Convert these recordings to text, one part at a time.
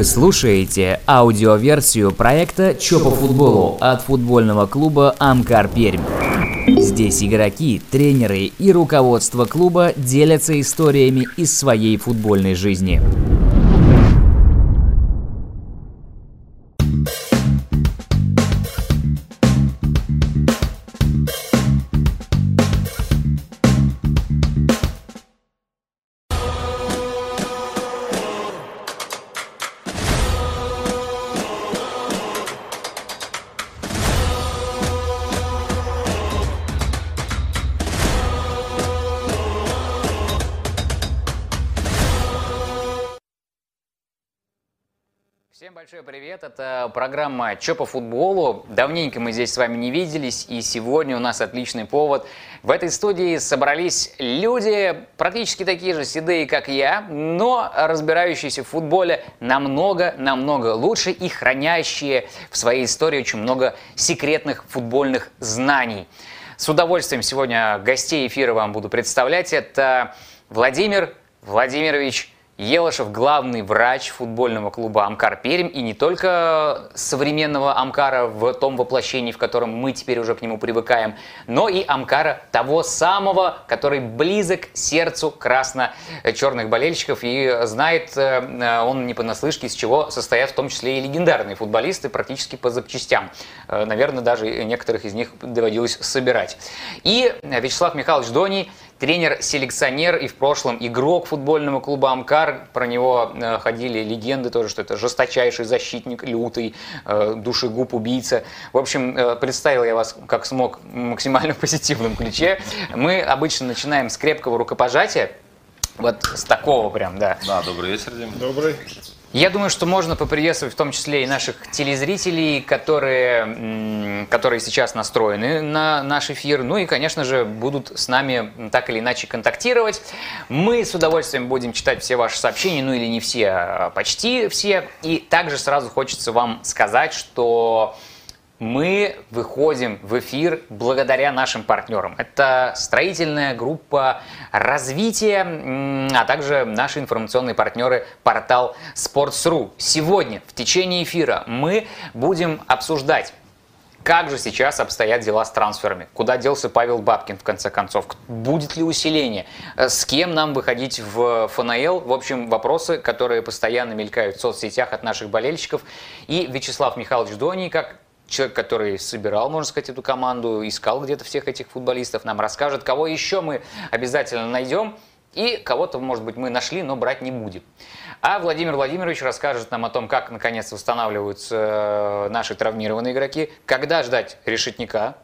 Вы слушаете аудиоверсию проекта «Чё по футболу» от футбольного клуба «Амкар Пермь». Здесь игроки, тренеры и руководство клуба делятся историями из своей футбольной жизни. Привет, это программа «Чё по футболу?». Давненько мы здесь с вами не виделись, и сегодня у нас отличный повод. В этой студии собрались люди, практически такие же седые, как я, но разбирающиеся в футболе намного-намного лучше и хранящие в своей истории очень много секретных футбольных знаний. С удовольствием сегодня гостей эфира вам буду представлять. Это Владимир Владимирович Елышев – главный врач футбольного клуба «Амкар Пермь» и не только современного «Амкара» в том воплощении, в котором мы теперь уже к нему привыкаем, но и «Амкара» того самого, который близок сердцу красно-черных болельщиков и знает э, он не понаслышке, из чего состоят в том числе и легендарные футболисты практически по запчастям. Э, наверное, даже некоторых из них доводилось собирать. И Вячеслав Михайлович Доний – тренер-селекционер и в прошлом игрок футбольного клуба «Амкар». Про него э, ходили легенды тоже, что это жесточайший защитник, лютый, э, душегуб, убийца. В общем, э, представил я вас как смог максимально позитивном ключе. Мы обычно начинаем с крепкого рукопожатия. Вот с такого прям, да. Да, добрый вечер, Дим. Добрый. Я думаю, что можно поприветствовать в том числе и наших телезрителей, которые, которые сейчас настроены на наш эфир. Ну и, конечно же, будут с нами так или иначе контактировать. Мы с удовольствием будем читать все ваши сообщения, ну или не все, а почти все. И также сразу хочется вам сказать, что мы выходим в эфир благодаря нашим партнерам. Это строительная группа развития, а также наши информационные партнеры портал Sports.ru. Сегодня в течение эфира мы будем обсуждать как же сейчас обстоят дела с трансферами? Куда делся Павел Бабкин, в конце концов? Будет ли усиление? С кем нам выходить в ФНЛ? В общем, вопросы, которые постоянно мелькают в соцсетях от наших болельщиков. И Вячеслав Михайлович Доний, как человек, который собирал, можно сказать, эту команду, искал где-то всех этих футболистов, нам расскажет, кого еще мы обязательно найдем, и кого-то, может быть, мы нашли, но брать не будем. А Владимир Владимирович расскажет нам о том, как, наконец, восстанавливаются э, наши травмированные игроки, когда ждать решетника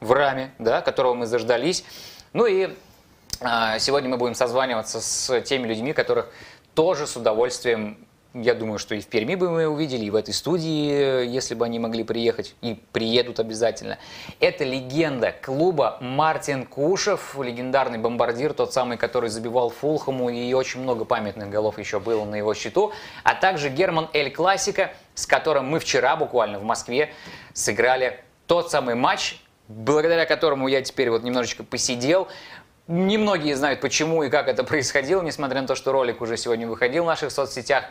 в раме, да, которого мы заждались. Ну и э, сегодня мы будем созваниваться с теми людьми, которых тоже с удовольствием я думаю, что и в Перми бы мы увидели, и в этой студии, если бы они могли приехать, и приедут обязательно. Это легенда клуба Мартин Кушев, легендарный бомбардир, тот самый, который забивал Фулхаму, и очень много памятных голов еще было на его счету, а также Герман Эль Классика, с которым мы вчера буквально в Москве сыграли тот самый матч, благодаря которому я теперь вот немножечко посидел, Немногие знают, почему и как это происходило, несмотря на то, что ролик уже сегодня выходил в наших соцсетях.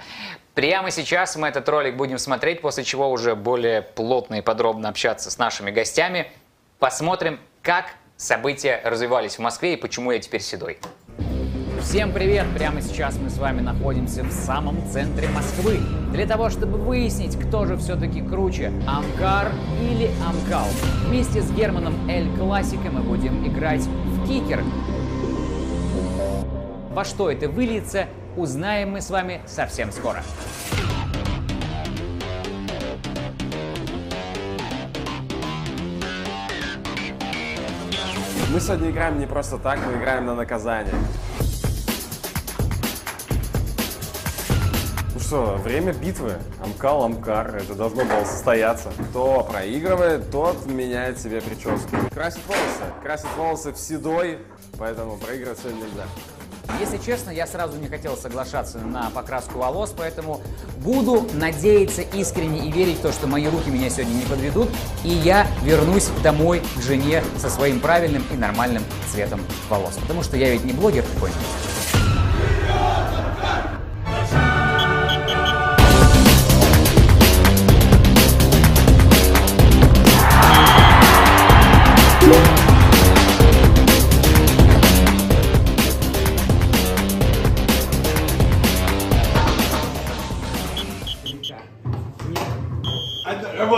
Прямо сейчас мы этот ролик будем смотреть, после чего уже более плотно и подробно общаться с нашими гостями. Посмотрим, как события развивались в Москве и почему я теперь седой. Всем привет! Прямо сейчас мы с вами находимся в самом центре Москвы. Для того, чтобы выяснить, кто же все-таки круче, Амкар или Амкал. Вместе с Германом Эль Классиком мы будем играть в кикер. Во что это выльется, узнаем мы с вами совсем скоро. Мы сегодня играем не просто так, мы играем на наказание. Что, время битвы. Амкал, Амкар. Это должно было состояться. Кто проигрывает, тот меняет себе прическу. Красит волосы. Красит волосы в седой, поэтому проигрывать сегодня нельзя. Если честно, я сразу не хотел соглашаться на покраску волос, поэтому буду надеяться искренне и верить в то, что мои руки меня сегодня не подведут, и я вернусь домой к жене со своим правильным и нормальным цветом волос. Потому что я ведь не блогер какой-нибудь.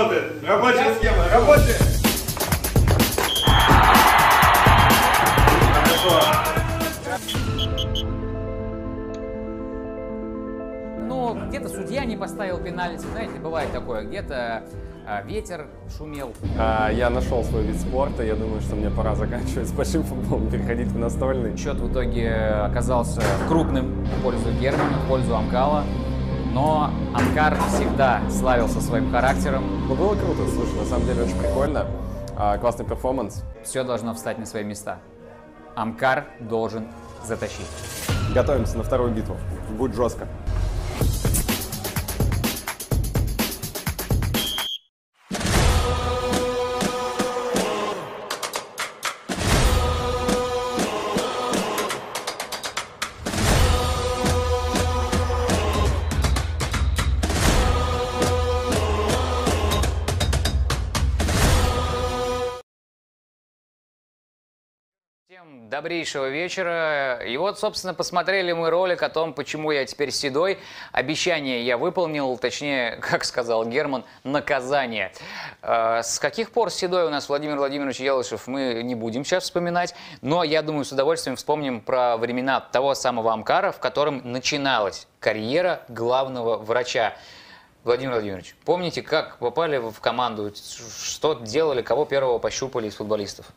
Рабочая схема, рабочая! Ну, где-то судья не поставил пенальти, знаете, бывает такое, где-то а, ветер шумел. А, я нашел свой вид спорта, я думаю, что мне пора заканчивать с большим футболом, переходить в настольный. Счет в итоге оказался крупным в пользу Германа, в пользу Амкала. Но Амкар всегда славился своим характером. Ну, было круто, слушай, на самом деле очень прикольно. А, классный перформанс. Все должно встать на свои места. Амкар должен затащить. Готовимся на вторую битву. Будет жестко. Добрейшего вечера. И вот, собственно, посмотрели мы ролик о том, почему я теперь седой. Обещание я выполнил, точнее, как сказал Герман, наказание. Э, С каких пор седой у нас Владимир Владимирович Елышев, мы не будем сейчас вспоминать. Но я думаю, с удовольствием вспомним про времена того самого Амкара, в котором начиналась карьера главного врача. Владимир Владимирович, помните, как попали в команду, что делали, кого первого пощупали из футболистов?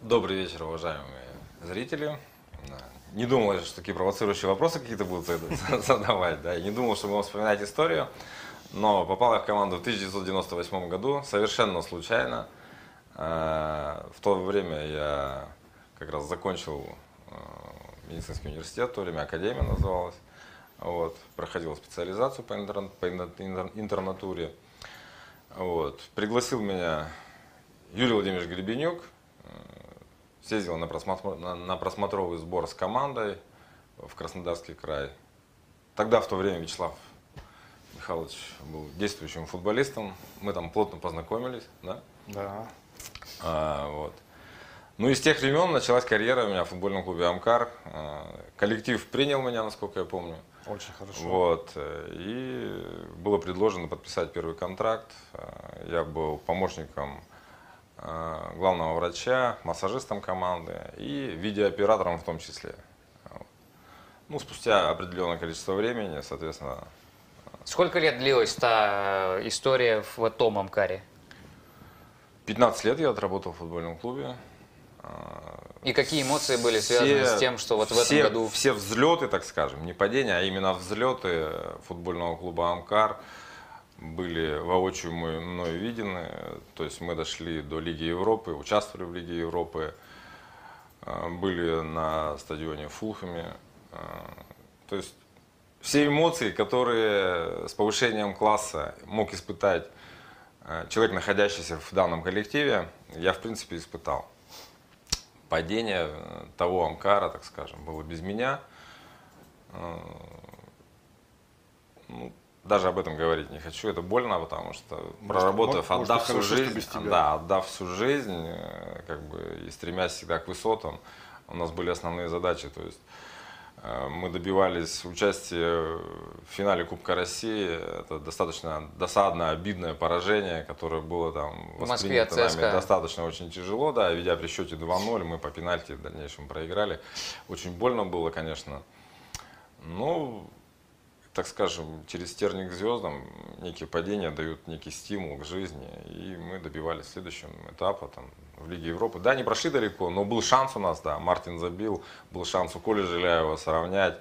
Добрый вечер, уважаемые зрители. Не думал, что такие провоцирующие вопросы какие-то будут задавать. Да. И не думал, что будем вспоминать историю. Но попал я в команду в 1998 году, совершенно случайно. Э, В то время я как раз закончил э, медицинский университет, в то время академия называлась. Вот. Проходил специализацию по, интерн- по интер- интернатуре. Вот. Пригласил меня Юрий Владимирович Гребенюк, съездил на, просмотр, на, на просмотровый сбор с командой в Краснодарский край. Тогда в то время Вячеслав Михайлович был действующим футболистом. Мы там плотно познакомились, да? Да. А, вот. Ну и с тех времен началась карьера у меня в футбольном клубе Амкар. А, коллектив принял меня, насколько я помню. Очень хорошо. Вот. И было предложено подписать первый контракт. Э, Я был помощником главного врача, массажистом команды и видеооператором в том числе. Ну, спустя определенное количество времени, соответственно, Сколько лет длилась та э, история в том Амкаре? 15 лет я отработал в футбольном клубе. Э, И какие эмоции были связаны с тем, что вот в этом все, году... Все взлеты, так скажем, не падения, а именно взлеты футбольного клуба «Амкар» были воочию мною видены. То есть мы дошли до Лиги Европы, участвовали в Лиге Европы, э, были на стадионе в Фулхэме. Э, То есть все эмоции, которые с повышением класса мог испытать э, человек, находящийся в данном коллективе, я в принципе испытал падение того Амкара, так скажем, было без меня. Ну, даже об этом говорить не хочу, это больно, потому что проработав, может отдав всю жизнь, да, отдав всю жизнь, э, как бы и стремясь всегда к высотам, у нас были основные задачи, то есть э, мы добивались участия в финале Кубка России. Это достаточно досадное, обидное поражение, которое было там В Москве воспринято нами ЦСКА. достаточно очень тяжело, да, ведя при счете 2-0, мы по пенальти в дальнейшем проиграли. Очень больно было, конечно. Ну, так скажем, через терник к звездам некие падения дают некий стимул к жизни, и мы добивались следующего этапа там, в Лиге Европы. Да, не прошли далеко, но был шанс у нас, да, Мартин забил, был шанс у Коли Жиляева сравнять,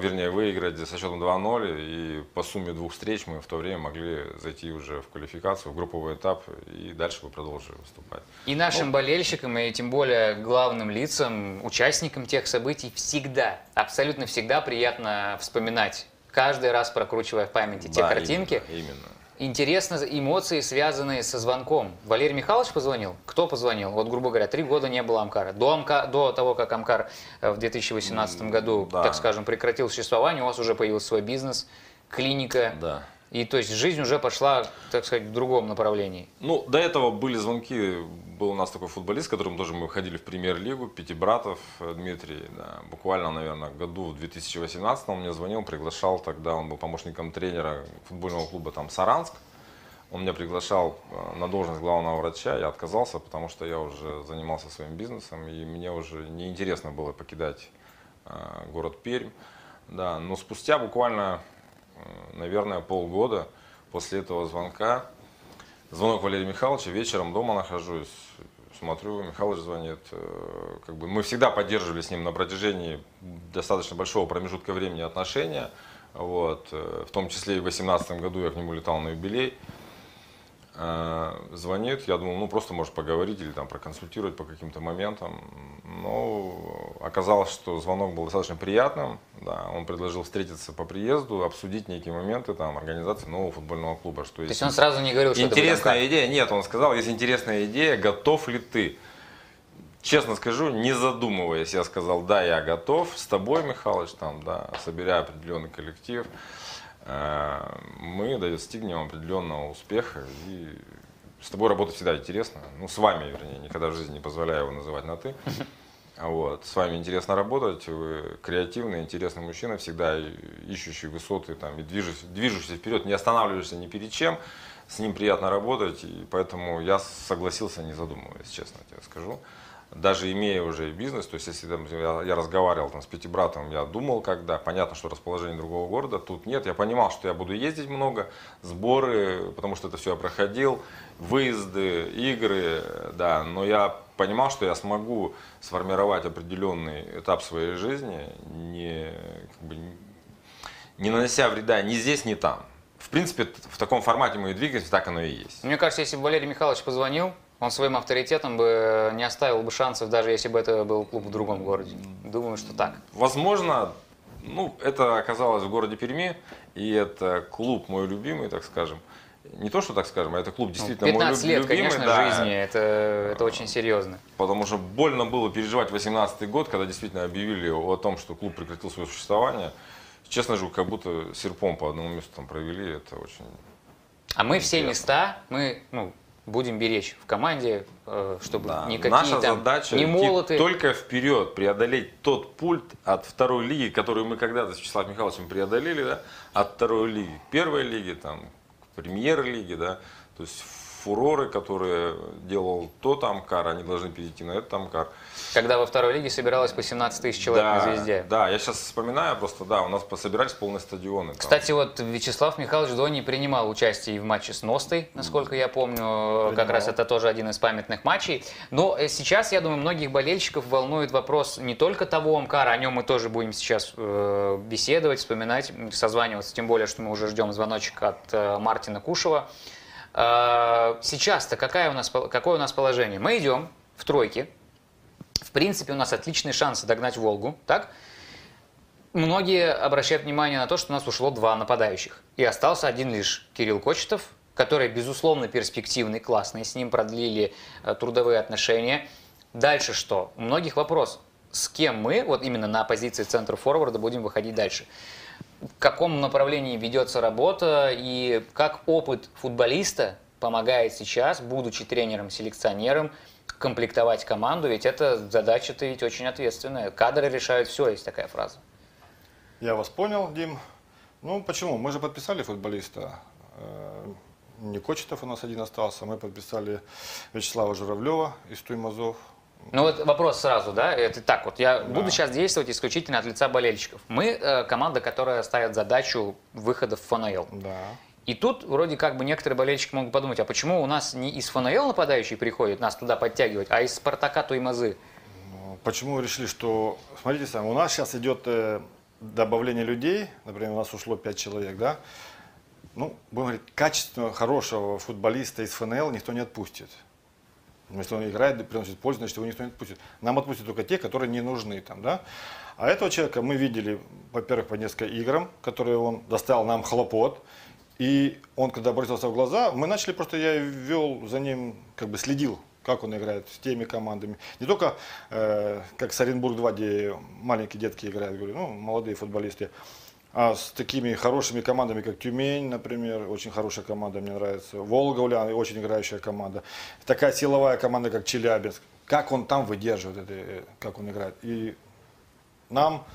вернее, выиграть со счетом 2-0, и по сумме двух встреч мы в то время могли зайти уже в квалификацию, в групповой этап, и дальше бы продолжили выступать. И нашим болельщикам, и тем более главным лицам, участникам тех событий всегда, абсолютно всегда приятно вспоминать, каждый раз прокручивая в памяти те Да, картинки. Именно, именно. Интересно, эмоции, связанные со звонком. Валерий Михайлович позвонил? Кто позвонил? Вот, грубо говоря, три года не было Амкара. До, Амка... До того, как Амкар э, в 2018 году, да. так скажем, прекратил существование, у вас уже появился свой бизнес, клиника. Да. И то есть жизнь уже пошла, так сказать, в другом направлении. Ну, до этого были звонки. Был у нас такой футболист, с которым тоже мы ходили в премьер-лигу, Пятибратов э, Дмитрий. да. Буквально, наверное, году в 2018 он мне звонил, приглашал тогда, он был помощником тренера футбольного клуба там Саранск. Он меня приглашал э, на должность главного врача, я отказался, потому что я уже занимался своим бизнесом, и мне уже неинтересно было покидать э, город Пермь. Да, но спустя буквально, наверное, полгода после этого звонка, звонок Валерия Михайловича, вечером дома нахожусь, смотрю, Михайлович звонит. э, Как бы мы всегда поддерживали с ним на протяжении достаточно большого промежутка времени отношения. Вот, э, в том числе и в 2018 году я к нему летал на юбилей. Э, Звонит, я думал, ну просто может поговорить или там проконсультировать по каким-то моментам. Но оказалось, что звонок был достаточно приятным. Да, он предложил встретиться по приезду, обсудить некие моменты там, организации нового футбольного клуба. Что То есть он сразу не говорил, что это будет Интересная МК. идея. Нет, он сказал, есть интересная идея, готов ли ты? Честно скажу, не задумываясь, я сказал, да, я готов, с тобой, Михалыч, там, да, собирая определенный коллектив, мы достигнем определенного успеха, и с тобой работать всегда интересно, ну, с вами, вернее, никогда в жизни не позволяю его называть на «ты», вот. С вами интересно работать, вы креативный, интересный мужчина, всегда ищущий высоты там, и движущийся, движущийся вперед, не останавливаешься ни перед чем. С ним приятно работать, и поэтому я согласился, не задумываясь, честно тебе скажу. Даже имея уже и бизнес, то есть если там, я, я разговаривал там, с Пятибратом, я думал, когда, понятно, что расположение другого города, тут нет, я понимал, что я буду ездить много, сборы, потому что это все я проходил, выезды, игры, да, но я понимал, что я смогу сформировать определенный этап своей жизни, не, как бы, не- нанося вреда ни здесь, ни там. В принципе, в таком формате мы и двигаемся, так оно и есть. Мне кажется, если бы Валерий Михайлович позвонил, он своим авторитетом бы не оставил бы шансов, даже если бы это был клуб в другом городе. Думаю, что так. Возможно, ну, это оказалось в городе Перми, и это клуб мой любимый, так скажем. Не то, что так скажем, а это клуб действительно мой 15 люб- лет, любимый. конечно, да. жизни, это, это очень серьезно. Потому что больно было переживать 18 год, когда действительно объявили о том, что клуб прекратил свое существование. Честно же, как будто серпом по одному месту там провели, это очень... А мы все Интересно. места, мы ну, будем беречь в команде, э, чтобы Да. никакие Наша там задача не молоты. только вперед, преодолеть тот пульт от второй лиги, которую мы когда-то с Вячеславом Михайловичем преодолели, да, от второй лиги первой лиге, там, к премьер-лиге, да, то есть фуроры, которые делал тот Амкар, они должны перейти на этот Амкар. Когда во второй лиге собиралось по 17 тысяч человек да, на звезде. Да, я сейчас вспоминаю просто, да, у нас пособирались полные стадионы. там. Кстати, вот Вячеслав Михайлович Дони принимал участие и в матче с Ностой, насколько я помню. Как раз это тоже один из памятных матчей. Но э, сейчас, я думаю, многих болельщиков волнует вопрос не только того Амкара, о нем мы тоже будем сейчас э, беседовать, вспоминать, созваниваться, тем более, что мы уже ждем звоночек от э, Мартина Кушева. Э, Сейчас-то какая у нас, какое у нас положение? Мы идем в тройке. В принципе, у нас отличные шансы догнать Волгу, так? Многие обращают внимание на то, что у нас ушло два нападающих. И остался один лишь Кирилл Кочетов, который, безусловно, перспективный, классный. С ним продлили э, трудовые отношения. Дальше что? У многих вопрос. С кем мы, вот именно на позиции центра форварда, будем выходить дальше? В каком направлении ведется работа и как опыт футболиста помогает сейчас, будучи тренером-селекционером, комплектовать команду, ведь это задача-то ведь очень ответственная. Кадры решают все, есть такая фраза. Я вас понял, Дим. Ну, почему? Мы же подписали футболиста. Э, Не Кочетов у нас один остался. Мы подписали Вячеслава Журавлева из Туймазов. Ну вот вопрос сразу, да, это так вот, я буду сейчас действовать исключительно от лица болельщиков. Мы э, команда, которая ставит задачу выхода в ФНЛ. Да. И тут вроде как бы некоторые болельщики могут подумать, а почему у нас не из ФНЛ нападающий приходит нас туда подтягивать, а из Спартака Туймазы? Ну, Почему вы решили, что... Смотрите сами, у нас сейчас идет э, добавление людей. Например, у нас ушло 5 человек, да? Ну, будем говорить, качественного, хорошего футболиста из ФНЛ никто не отпустит. Ну, Если он играет, приносит пользу, значит его никто не отпустит. Нам отпустят только те, которые не нужны там, да? А этого человека мы видели, во-первых, по несколько играм, которые он доставил нам хлопот. И он, когда бросился в глаза, мы начали просто, я вел за ним, как бы следил, как он играет с теми командами. Не только э, как с Оренбург-2, где маленькие детки играют, говорю, ну, молодые футболисты, а с такими хорошими командами, как Тюмень, например, очень хорошая команда, мне нравится. Волга, Улян, очень играющая команда. Такая силовая команда, как Челябинск. Как он там выдерживает это, э, как он играет. И нам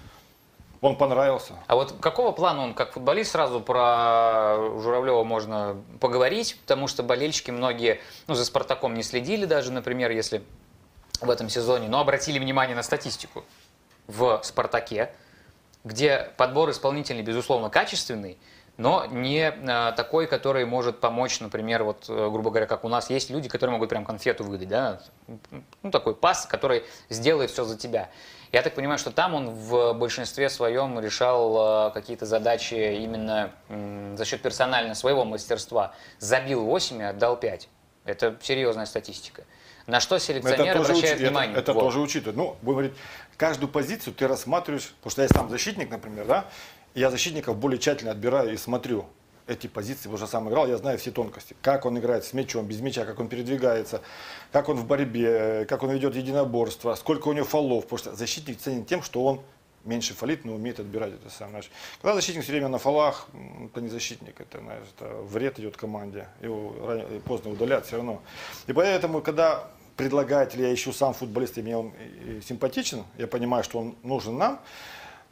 Он понравился. А вот какого плана он как футболист, сразу про Журавлева можно поговорить, потому что болельщики многие, ну, за Спартаком не следили даже, например, если в этом сезоне, но обратили внимание на статистику в Спартаке, где подбор исполнителей, безусловно, качественный, но не э, такой, который может помочь, например, вот, э, грубо говоря, как у нас есть люди, которые могут прям конфету выдать, да, ну, такой пас, который сделает все за тебя. Я так понимаю, что там он в большинстве своем решал э, какие-то задачи именно за счет персонально своего мастерства. Забил 8 и отдал 5. Это серьезная статистика. На что селекционер тоже обращает это- внимание? Это, Вот. тоже учитывает. Ну, будем говорить, каждую позицию ты рассматриваешь, потому что я сам защитник, например, да, я защитников более тщательно отбираю и смотрю эти позиции, потому что сам играл, я знаю все тонкости. Как он играет с мячом, без мяча, как он передвигается, как он в борьбе, как он ведет единоборство, сколько у него фолов. Потому что защитник ценен тем, что он меньше фалит, но умеет отбирать это сам. Знаешь. Когда защитник все время на фалах, это не защитник, это, знаешь, это вред идет команде. Его рано поздно удалят все равно. И поэтому, когда предлагает, или я ищу сам футболиста, и мне он симпатичен, я понимаю, что он нужен нам,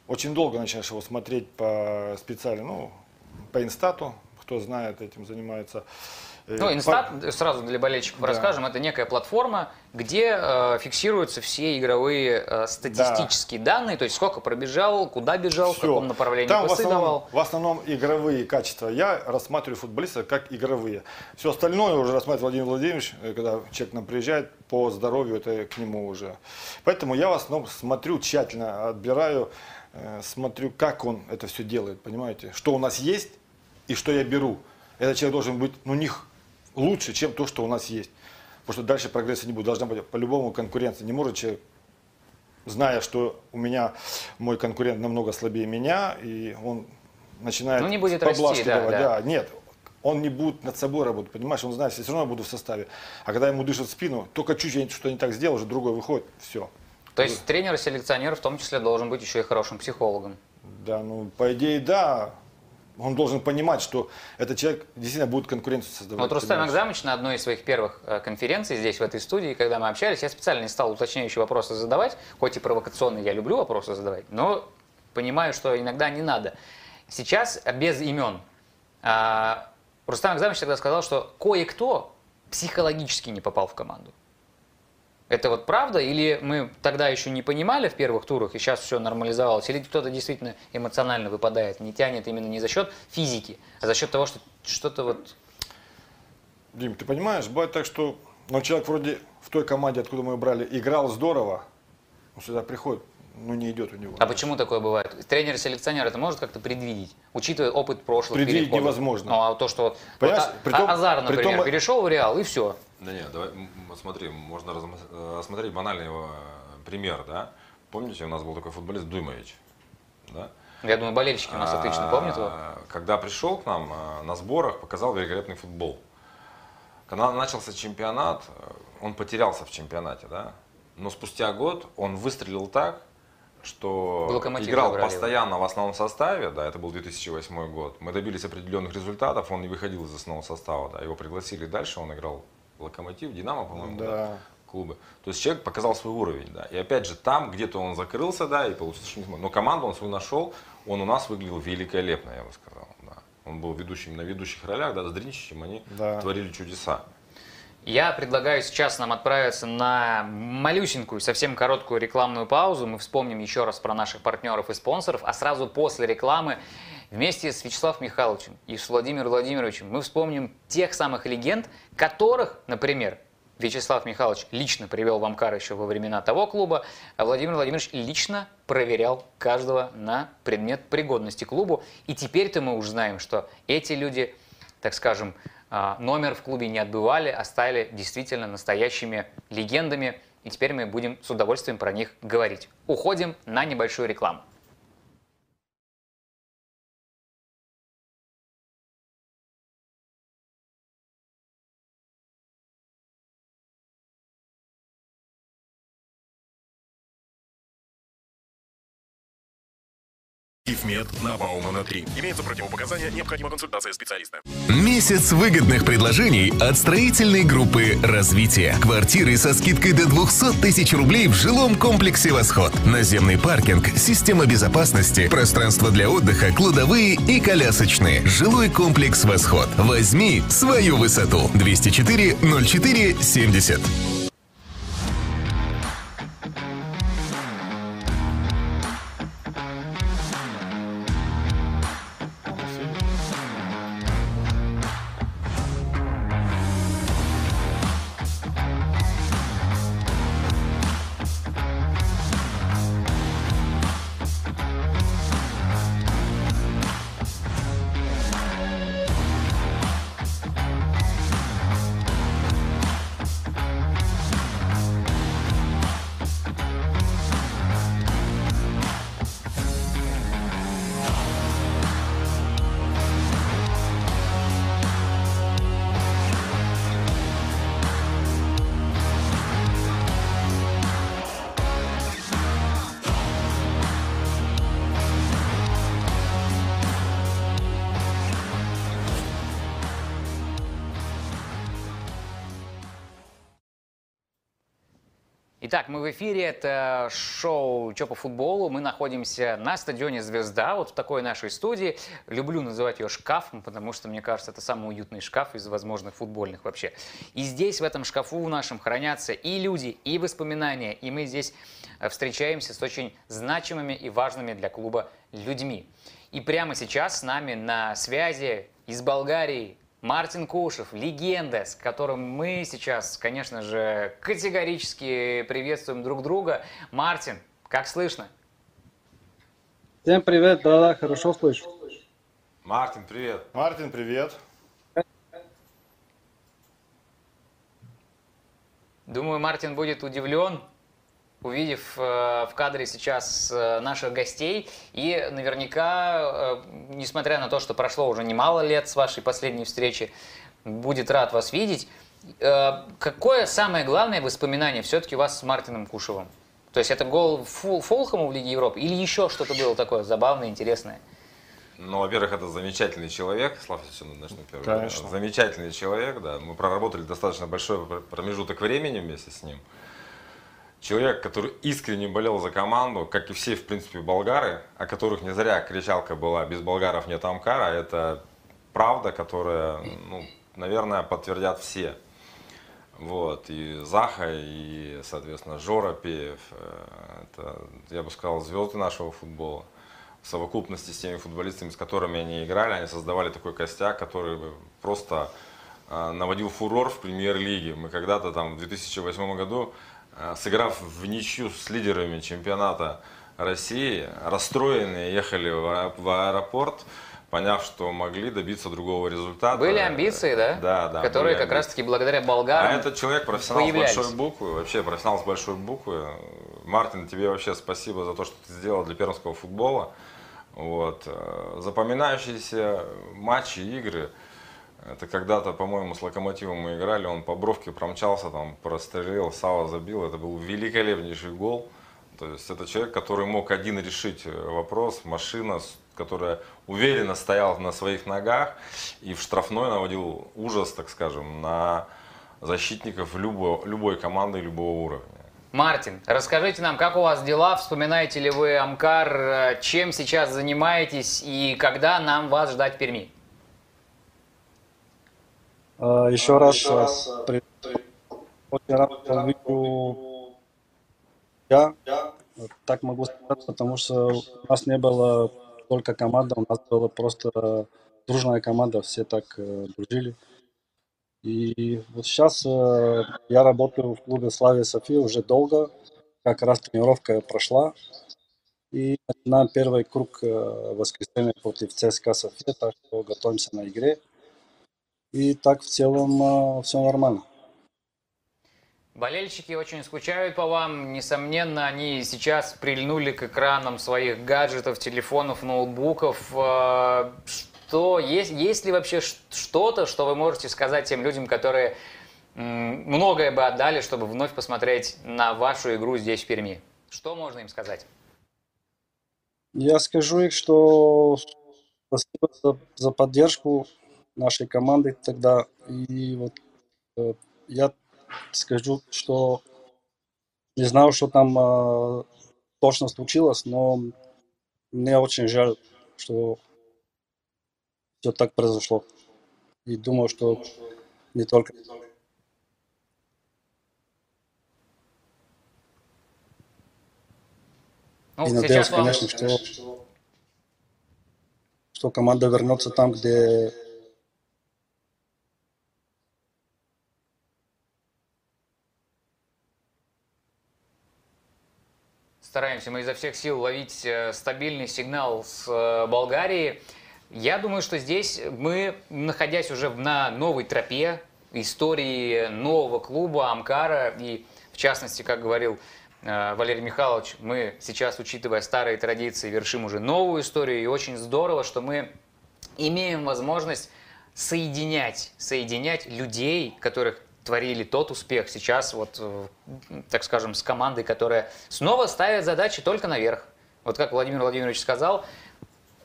очень долго начинаешь его смотреть по специально, ну, по инстату, кто знает, этим занимается. Э, Ну, по- Инстат, сразу для болельщиков Да. расскажем, это некая платформа, где э, фиксируются все игровые э, статистические данные, то есть сколько пробежал, куда бежал, в Всё. каком направлении Там в пасы основном, давал. в основном игровые качества. Я рассматриваю футболиста как игровые. Все остальное уже рассматривает Владимир Владимирович, э, когда человек к нам приезжает, по здоровью это к нему уже. Поэтому я в основном смотрю тщательно, отбираю, э, смотрю, как он это все делает, понимаете? Что у нас есть и что я беру. Этот человек должен быть, ну, них лучше, чем то, что у нас есть. Потому что дальше прогресса не будет. Должна быть по-любому конкуренция. Не может человек зная, что у меня мой конкурент намного слабее меня, и он начинает Ну, не будет расти, да, давать. да. нет, он не будет над собой работать, понимаешь, он знает, что все равно я буду в составе. А когда ему дышит в спину, только чуть я что не так сделал, уже другой выходит, все. То есть тренер-селекционер в том числе должен быть еще и хорошим психологом. Да, ну, по идее, да. Он должен понимать, что этот человек действительно будет конкуренцию создавать. Вот Рустам? Акзамович на одной из своих первых э, конференций здесь, в этой студии, когда мы общались, я специально не стал уточняющие вопросы задавать, хоть и провокационные, я люблю вопросы задавать, но понимаю, что иногда не надо. Сейчас без имен. а, Рустам Акзамович тогда сказал, что кое-кто психологически не попал в команду. Это вот правда? Или мы тогда еще не понимали в первых турах, и сейчас все нормализовалось? Или кто-то действительно эмоционально выпадает, не тянет именно не за счет физики, а за счет того, что что-то вот Дим, ты понимаешь, бывает так, что ну, человек вроде в той команде, откуда мы брали, играл здорово, он сюда приходит, ну не идет у него. А почему такое бывает? Тренер-селекционер это может как-то предвидеть, учитывая опыт прошлых Предвидеть переходов? невозможно. Ну, а то, что вот, А- притом- Азар, например, притом- перешел в Реал, и все. Да нет, давай, смотри, можно разм- э, рассмотреть банальный э, пример, да. Помните, у нас был такой футболист Дуймович, да? Я думаю, болельщики у нас отлично А, помнят его. Когда пришел к нам э, на сборах, показал великолепный футбол. Когда начался чемпионат, он потерялся в чемпионате, да. Но спустя год он выстрелил так, что «Локомотив» играл забрали его. постоянно в основном составе, да, это был 2008 год. Мы добились определенных результатов, он не выходил из основного состава, да. Его пригласили дальше, он играл в Локомотив, Динамо, по-моему, да Да. клубы. То есть человек показал свой уровень, да. И опять же, там где-то он закрылся, да, и получилось, что не смог. Но команду он свою нашел, он у нас выглядел великолепно, я бы сказал, да. Он был ведущим на ведущих ролях, да, с Дринчичем они Да. творили чудеса. Я предлагаю сейчас нам отправиться на малюсенькую, совсем короткую рекламную паузу. Мы вспомним еще раз про наших партнеров и спонсоров, а сразу после рекламы вместе с Вячеславом Михайловичем и с Владимиром Владимировичем мы вспомним тех самых легенд, которых, например, Вячеслав Михайлович лично привел в Амкар еще во времена того клуба, а Владимир Владимирович лично проверял каждого на предмет пригодности клубу. И теперь-то мы уже знаем, что эти люди, так скажем, номер в клубе не отбывали, а стали действительно настоящими легендами. И теперь мы будем с удовольствием про них говорить. Уходим на небольшую рекламу. Ифмед на Баумана 3. Имеются противопоказания, необходима консультация специалиста. Месяц выгодных предложений от строительной группы «Развитие». Квартиры со скидкой до 200 тысяч рублей в жилом комплексе «Восход». Наземный паркинг, система безопасности, пространство для отдыха, кладовые и колясочные. Жилой комплекс «Восход». Возьми свою высоту. 204 04 70. Итак, мы в эфире, это шоу «Чё по футболу». Мы находимся на стадионе «Звезда», вот в такой нашей студии. Люблю называть ее шкафом, потому что, мне кажется, это самый уютный шкаф из возможных футбольных вообще. И здесь, в этом шкафу нашем, хранятся и люди, и воспоминания. И мы здесь э, встречаемся с очень значимыми и важными для клуба людьми. И прямо сейчас с нами на связи из Болгарии Мартин Кушев, легенда, с которым мы сейчас, конечно же, категорически приветствуем друг друга. Мартин, как слышно? Всем привет, да-да, хорошо слышу. Мартин, привет. Мартин, привет. Думаю, Мартин будет удивлен, увидев э, в кадре сейчас э, наших гостей. И наверняка, э, несмотря на то, что прошло уже немало лет с вашей последней встречи, будет рад вас видеть. Э, какое самое главное воспоминание все-таки у вас с Мартином Кушевым? То есть это гол Фул, Фолхому в Лиге Европы или еще что-то было такое забавное, интересное? Ну, во-первых, это замечательный человек. Слава все начну первый. Конечно. Замечательный человек, да. Мы проработали достаточно большой промежуток времени вместе с ним. Человек, который искренне болел за команду, как и все, в принципе, болгары, о которых не зря кричалка была «без болгаров нет Амкара», это правда, которая, ну, наверное, подтвердят все. Вот, и Заха, и, соответственно, Жора Пеев, э, это, я бы сказал, звезды нашего футбола. В совокупности с теми футболистами, с которыми они играли, они создавали такой костяк, который просто э, наводил фурор в премьер-лиге. Мы когда-то там в 2008 году, сыграв в ничью с лидерами чемпионата России, расстроенные ехали в аэ- в аэропорт, поняв, что могли добиться другого результата. Были амбиции, да? Да, да. Которые как раз-таки благодаря болгарам а этот человек профессионал появлялись. с большой буквы, вообще профессионал с большой буквы. Мартин, тебе вообще спасибо за то, что ты сделал для пермского футбола. Вот. э, Запоминающиеся матчи, игры. Это когда-то, по-моему, с Локомотивом мы играли, он по бровке промчался, там прострелил, Сава забил. Это был великолепнейший гол. То есть это человек, который мог один решить э, вопрос, машина, которая уверенно стояла на своих ногах и в штрафной наводил ужас, так скажем, на защитников любой, любой команды любого уровня. Мартин, расскажите нам, как у вас дела, вспоминаете ли вы Амкар, э, чем сейчас занимаетесь и когда нам вас ждать в Перми? А, Еще раз а, при- очень рад, что увижу я. Так могу сказать, потому что у нас не было только команда, у нас была просто дружная команда, все так э, дружили. И вот сейчас э, я работаю в клубе Славия София уже долго, как раз тренировка прошла. И начинаем первый круг э, в воскресенье против ЦСКА София, так что готовимся на игре. И так в целом все нормально. Болельщики очень скучают по вам. Несомненно, они сейчас прильнули к экранам своих гаджетов, телефонов, ноутбуков. Э, Что есть, есть ли вообще что-то, что вы можете сказать тем людям, которые многое бы отдали, чтобы вновь посмотреть на вашу игру здесь в Перми? Что можно им сказать? Я скажу их, что спасибо за, за поддержку нашей команды тогда. И вот э, я скажу, что не знаю, что там э, точно случилось, но мне очень жаль, что все так произошло. И думаю, что не только. Ну, И надеюсь, конечно, что, что команда вернется там, где Стараемся мы изо всех сил ловить э, стабильный сигнал с э, Болгарии. Я думаю, что здесь мы, находясь уже на новой тропе истории нового клуба Амкара, и в частности, как говорил э, Валерий Михайлович, мы сейчас, учитывая старые традиции, вершим уже новую историю, и очень здорово, что мы имеем возможность соединять, соединять людей, которых творили тот успех сейчас, вот, э, так скажем, с командой, которая снова ставит задачи только наверх. Вот как Владимир Владимирович сказал,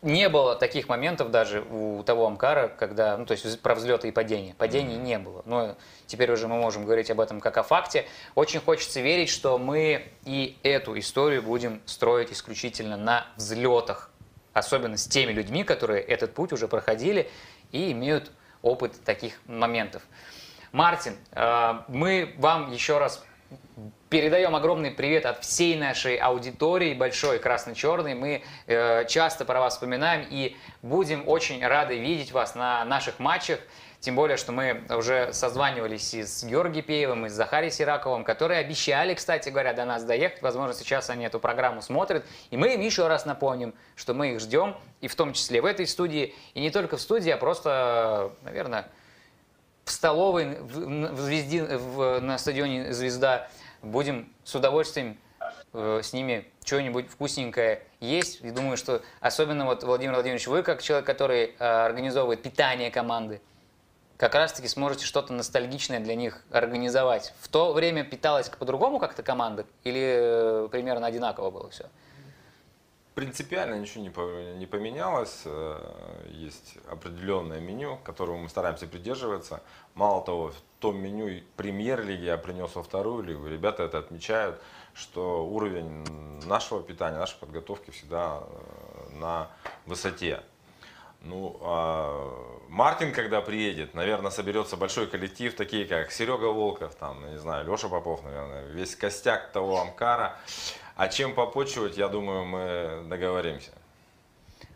не было таких моментов даже у того Амкара, когда, ну, то есть про взлеты и падения. Падений не было. Но теперь уже мы можем говорить об этом как о факте. Очень хочется верить, что мы и эту историю будем строить исключительно на взлетах. Особенно с теми людьми, которые этот путь уже проходили и имеют опыт таких моментов. Мартин, э, мы вам еще раз передаем огромный привет от всей нашей аудитории большой красно-черной. Мы э, часто про вас вспоминаем и будем очень рады видеть вас на наших матчах. Тем более, что мы уже созванивались и с Георгием Пеевым, и с Захарием Сираковым, которые обещали, кстати говоря, до нас доехать. Возможно, сейчас они эту программу смотрят. И мы им еще раз напомним, что мы их ждем, и в том числе в этой студии, и не только в студии, а просто, наверное, в столовой в, в в- на стадионе «Звезда» будем с удовольствием э, с ними что-нибудь вкусненькое есть. И думаю, что особенно вот, Владимир Владимирович, вы как человек, который э, организовывает питание команды, как раз-таки сможете что-то ностальгичное для них организовать. В то время питалась по-другому как-то команда или э, примерно одинаково было все? Принципиально ничего не, по- не поменялось. Э, Есть определенное меню, которого мы стараемся придерживаться. Мало того, в том меню премьер-лиги я принес во вторую лигу. Ребята это отмечают, что уровень нашего питания, нашей подготовки всегда э, на высоте. Ну, а Мартин, когда приедет, наверное, соберется большой коллектив, такие как Серега Волков, там, не знаю, Леша Попов, наверное, весь костяк того Амкара. А чем попочивать, я думаю, мы договоримся.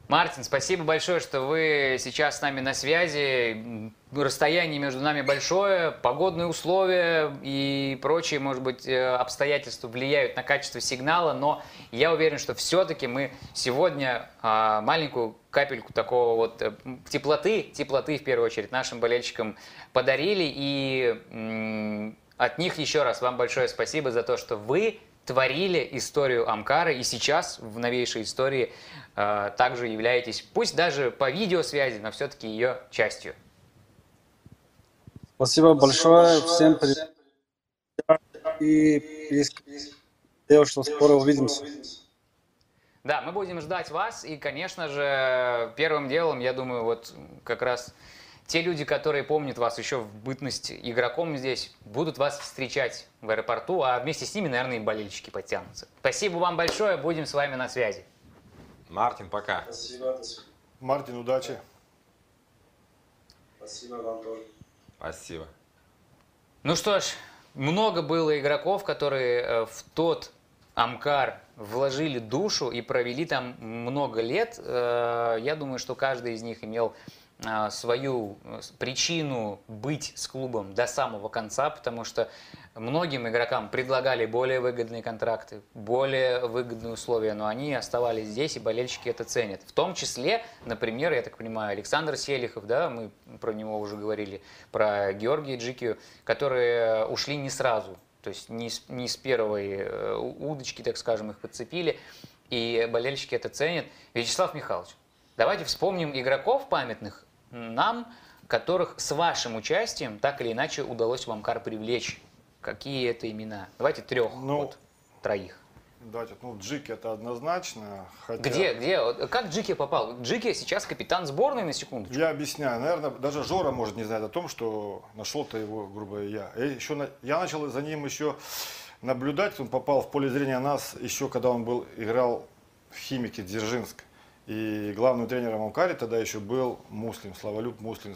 Мартин, спасибо большое, что вы сейчас с нами на связи. Расстояние между нами большое, погодные условия и прочие, может быть, э, обстоятельства влияют на качество сигнала, но я уверен, что все-таки мы сегодня а, маленькую капельку такого вот э, теплоты, теплоты в первую очередь нашим болельщикам подарили, и от них еще раз вам большое спасибо за то, что вы творили историю Амкара, и сейчас в новейшей истории э, также являетесь, пусть даже по видеосвязи, но все-таки ее частью. Спасибо большое. Всем привет. И надеюсь, что скоро увидимся. Да, мы будем ждать вас, и, конечно же, первым делом, я думаю, вот как раз те люди, которые помнят вас еще в бытность игроком здесь, будут вас встречать в аэропорту, а вместе с ними, наверное, и болельщики подтянутся. Спасибо вам большое, будем с вами на связи. Мартин, пока. Мартин, удачи. Спасибо вам тоже. Спасибо. Ну что ж, много было игроков, которые э, в тот Амкар вложили душу и провели там много лет. Э, Я думаю, что каждый из них имел свою э, причину быть с клубом до самого конца, потому что многим игрокам предлагали более выгодные контракты, более выгодные условия, но они оставались здесь, и болельщики это ценят. В том числе, например, я так понимаю, Александр Селихов, да, мы про него уже говорили, про Георгия Джикию, которые ушли не сразу, то есть не с, не с первой э, удочки, так скажем, их подцепили, и болельщики это ценят. Вячеслав Михайлович, давайте вспомним игроков памятных нам, которых с вашим участием так или иначе удалось в Амкар привлечь. Какие это имена? Давайте трех, Ну, вот, троих. Давайте, ну, Джик это однозначно. Хотя... Где, где, как Джики попал? Джики сейчас капитан сборной, на секунду. Я объясняю. Наверное, даже Жора может не знать о том, что нашел-то его, грубо говоря, я. И еще на- Я начал за ним еще наблюдать. Он попал в поле зрения нас еще, когда он был, играл в Химике Дзержинск. И главным тренером Амкари тогда еще был Муслим, Славолюб Муслим.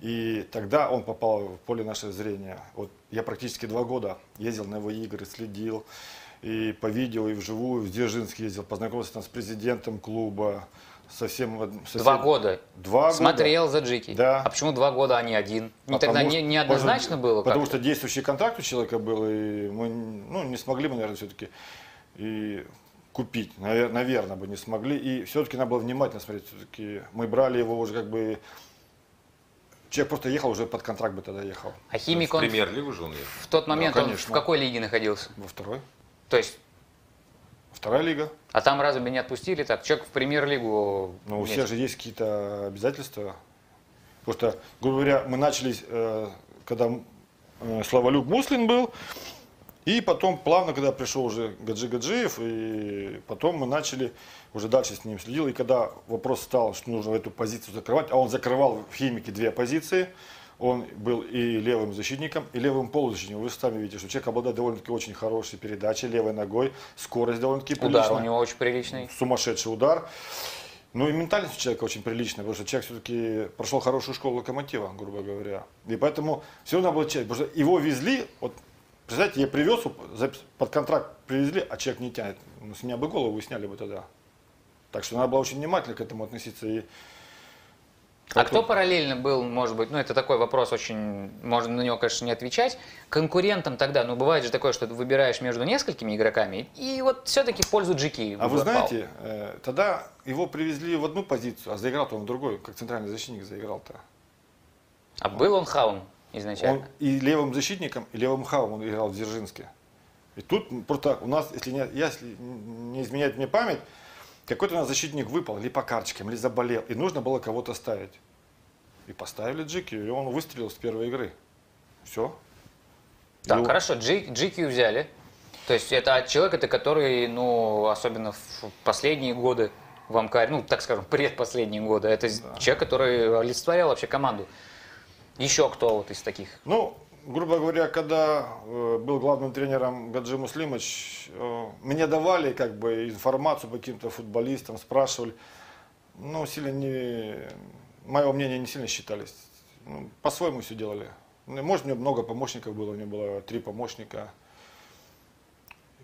И тогда он попал в поле нашего зрения. Вот я практически два года ездил на его игры, следил. И по видео, и вживую в Дзержинск ездил, познакомился там с президентом клуба, со всем... со Два года. Два года. Смотрел за Джики. Да. А почему два года, а не один? Не Потому тогда не, неоднозначно может, было? Потому что действующий контракт у человека был, и мы ну, не смогли бы, наверное, все-таки и купить. Наверное, бы не смогли. И все-таки надо было внимательно смотреть. Все-таки мы брали его уже как бы... Человек просто ехал, уже под контракт бы тогда ехал. А Химик, В он премьер-лигу же он едет. в тот момент он в какой лиге находился? Во второй. То есть, Вторая лига. а там разве бы не отпустили так? Человек в премьер-лигу Но у всех же есть какие-то обязательства. Потому что, грубо говоря, мы начали, э, когда э, Славолюб Муслин был, и потом плавно, когда пришел уже Гаджи Гаджиев, и потом мы начали уже дальше с ним следил. И когда вопрос стал, что нужно эту позицию закрывать, а он закрывал в химике две позиции, он был и левым защитником, и левым полузащитником. Вы сами видите, что человек обладает довольно-таки очень хорошей передачей, левой ногой, скорость довольно-таки Удар у приличная него очень приличный. сумасшедший удар. Ну и ментальность у человека очень приличная, потому что человек все-таки прошел хорошую школу локомотива, грубо говоря. И поэтому все равно был человек, потому что его везли, вот представляете, я привез, под контракт привезли, а человек не тянет. Ну, с меня бы голову сняли бы тогда. Так что надо было очень внимательно к этому относиться. И А кто параллельно был, может быть, ну это такой вопрос очень, можно на него, конечно, не отвечать, конкурентом тогда, ну бывает же такое, что ты выбираешь между несколькими игроками, и вот все-таки в пользу Джики А вы знаете, э, тогда его привезли в одну позицию, а заиграл-то он в другой, как центральный защитник заиграл-то. А был он хаун изначально? Он и левым защитником, и левым хавом он играл в Дзержинске. И тут просто у нас, если не, если не изменяет мне память, какой-то у нас защитник выпал, ли по карточкам, ли заболел, и нужно было кого-то ставить. И поставили Джики, и он выстрелил с первой игры. Все. Так, Ну, хорошо, Джи, Джики взяли. То есть это человек, это который, ну, особенно в последние годы в Амкаре, ну, так скажем, предпоследние годы, это человек, который олицетворял вообще команду. Еще кто вот из таких? Ну, грубо говоря, когда э, был главным тренером Гаджи Муслимович, э, мне давали как бы информацию по каким-то футболистам, спрашивали. Ну, сильно не... Мое мнение не сильно считались. Ну, по-своему все делали. Ну, Может, у него много помощников было, у него было три помощника.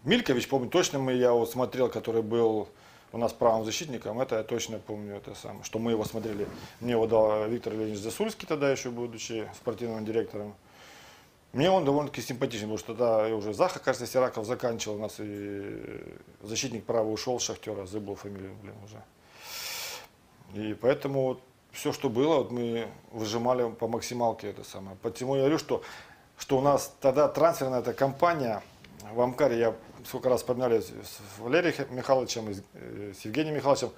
Милькович, помню, точно мы, я вот смотрел, который был у нас правым защитником, это я точно помню, это самое, что мы его смотрели. Мне его дал Виктор Леонидович Засульский тогда еще, будучи спортивным директором. Мне он довольно-таки симпатичный, потому что тогда и уже Заха, кажется, Сираков заканчивал у нас, и защитник правый ушел Шахтера, забыл фамилию, блин, уже. И поэтому вот все, что было, вот мы выжимали по максималке это самое. Почему я говорю, что, что у нас тогда трансферная эта компания в Амкаре, я сколько раз вспоминали с Валерием Михайловичем, и с э, с Евгением Михайловичем,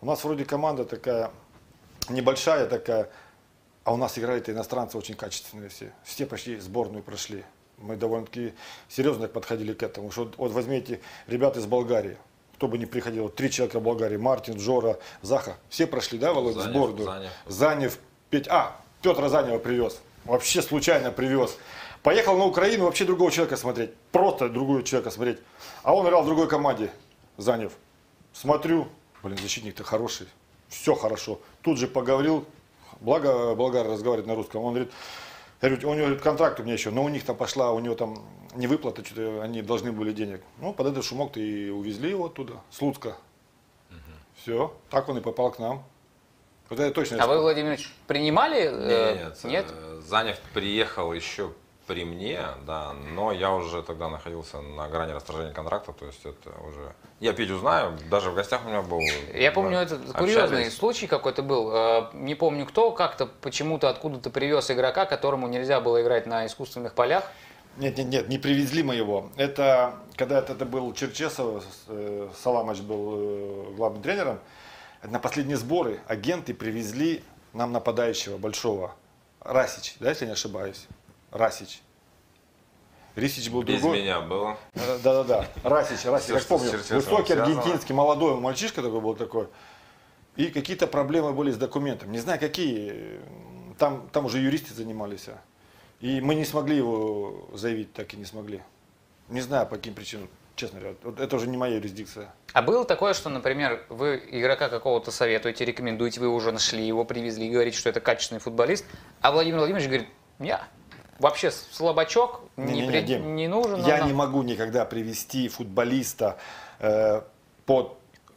у нас вроде команда такая небольшая такая, а у нас играют иностранцы очень качественные все. Все почти сборную прошли. Мы довольно-таки серьезно подходили к этому. Что вот возьмите ребят из Болгарии, кто бы ни приходил, вот три человека в Болгарии, Мартин, Джора, Заха, все прошли, да, Володь, Занев, сборную? Занев. Занев, Петь, а, Петра Занева привез. Вообще случайно привез. Поехал на Украину вообще другого человека смотреть. Просто другого человека смотреть. А он играл в другой команде, Занев. Смотрю, блин, защитник-то хороший. Все хорошо. Тут же поговорил, благо болгар разговаривает на русском. Он говорит, я говорю, у него говорит, контракт у меня еще, но у них там пошла, у него там не выплата, что-то они должны были денег. Ну, под этот шумок-то и увезли его оттуда, с Луцка. Все, так он и попал к нам. Вот это точно. А вы, Владимирович, принимали? э, Нет, Нет? э, Занев приехал еще при мне, да, но я уже тогда находился на грани расторжения контракта, то есть это уже... Я Петю знаю, даже в гостях у меня был. Я помню, мы этот курьезный случай какой-то был. Э, Не помню кто, как-то почему-то откуда-то привез игрока, которому нельзя было играть на искусственных полях. Нет, нет, нет, не привезли мы его. Это когда это, это был Черчесов, э, Саламыч был э, главным тренером. На последние сборы агенты привезли нам нападающего большого. Расич, да, если не ошибаюсь? Расич. Рисич был Без другой. меня было. Э, Да-да-да. Расич, Расич, с помню. Высокий аргентинский молодой мальчишка такой был такой. И какие-то проблемы были с документами. Не знаю, какие. Там, там уже юристы занимались. а. И мы не смогли его заявить, так и не смогли. Не знаю, по каким причинам. Честно говоря, вот это уже не моя юрисдикция. А было такое, что, например, вы игрока какого-то советуете, рекомендуете, вы уже нашли его, привезли, говорите, что это качественный футболист, а Владимир Владимирович говорит, я вообще слабачок, не, Не-не-не, при- Дим, не нужен. Я он не нам». могу никогда привести футболиста э, под...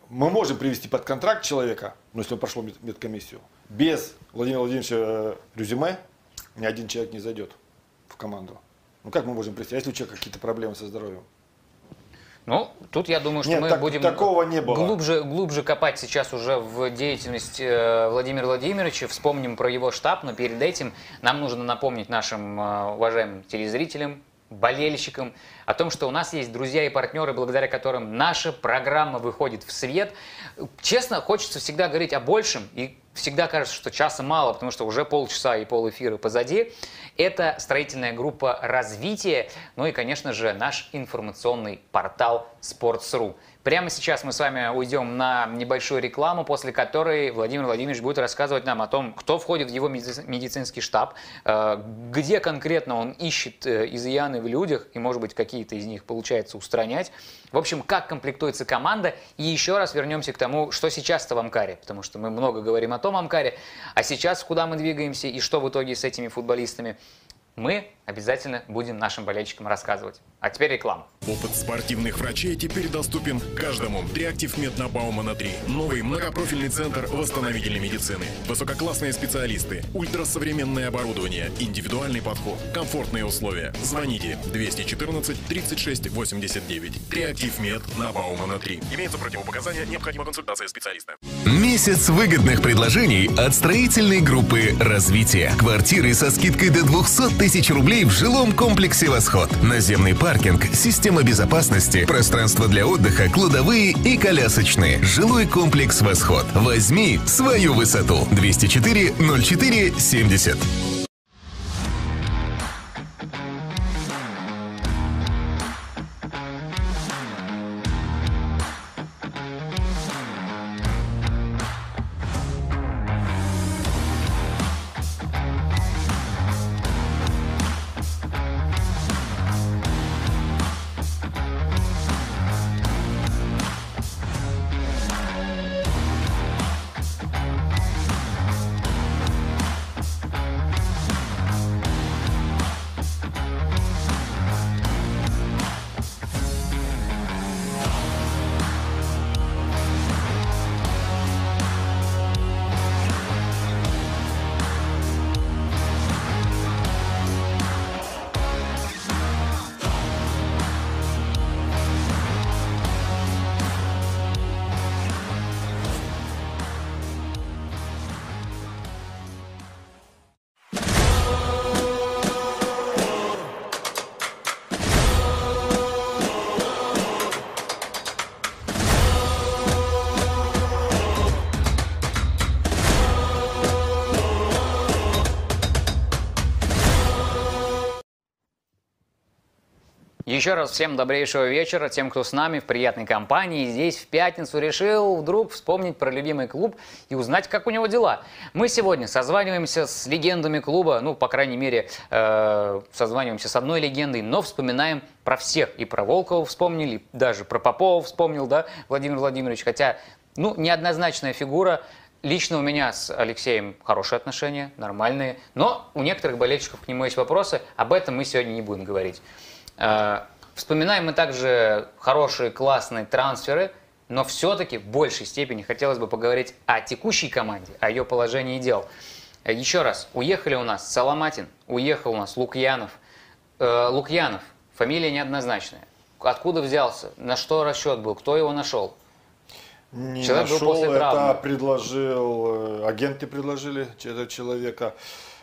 Мы можем привести под контракт человека, но если он прошел мед- медкомиссию, без Владимира Владимировича э, резюме ни один человек не зайдет в команду. Ну как мы можем привести, а если у человека какие-то проблемы со здоровьем? Ну, тут я думаю, что Нет, мы так- будем такого не было. Глубже, глубже копать сейчас уже в деятельность э, Владимира Владимировича, вспомним про его штаб, но перед этим нам нужно напомнить нашим э, уважаемым телезрителям, болельщикам о том, что у нас есть друзья и партнеры, благодаря которым наша программа выходит в свет. Честно, хочется всегда говорить о большем, и всегда кажется, что часа мало, потому что уже полчаса и полэфира позади. Это строительная группа «Развитие», ну и, конечно же, наш информационный портал «Sports.ru». Прямо сейчас мы с вами уйдем на небольшую рекламу, после которой Владимир Владимирович будет рассказывать нам о том, кто входит в его медици- медицинский штаб, э, где конкретно он ищет э, изъяны в людях, и, может быть, какие-то из них получается устранять. В общем, как комплектуется команда. И еще раз вернемся к тому, что сейчас-то в Амкаре, потому что мы много говорим о том Амкаре, а сейчас куда мы двигаемся и что в итоге с этими футболистами, мы обязательно будем нашим болельщикам рассказывать. А теперь реклама. Опыт спортивных врачей теперь доступен каждому. Триактив Мед на Баумана 3. Новый многопрофильный центр восстановительной медицины. Высококлассные специалисты, ультрасовременное оборудование, индивидуальный подход, комфортные условия. Звоните 214 36 89. Триактив Мед на Баумана 3. Имеются противопоказания, необходима консультация специалиста. Месяц выгодных предложений от строительной группы «Развитие». Квартиры со скидкой до 200 тысяч рублей в жилом комплексе «Восход». Наземный паркинг, система безопасности, пространство для отдыха, кладовые и колясочные. Жилой комплекс «Восход». Возьми свою высоту. 204 04 70. Еще раз всем добрейшего вечера, тем, кто с нами в приятной компании. Здесь в пятницу решил вдруг вспомнить про любимый клуб и узнать, как у него дела. Мы сегодня созваниваемся с легендами клуба, ну, по крайней мере, э, созваниваемся с одной легендой, но вспоминаем про всех. И про Волкова вспомнили, даже про Попова вспомнил, да, Владимир Владимирович. Хотя, ну, неоднозначная фигура. Лично у меня с Алексеем хорошие отношения, нормальные. Но у некоторых болельщиков к нему есть вопросы. Об этом мы сегодня не будем говорить. Э, Вспоминаем мы также хорошие, классные трансферы, но все-таки в большей степени хотелось бы поговорить о текущей команде, о ее положении дел. Э, Еще раз, уехали у нас Соломатин, уехал у нас Лукьянов. Э, Лукьянов, фамилия неоднозначная. Откуда взялся, на что расчет был, кто его нашел? Не Человек был нашел, после это травмы. предложил, э, агенты предложили этого человека.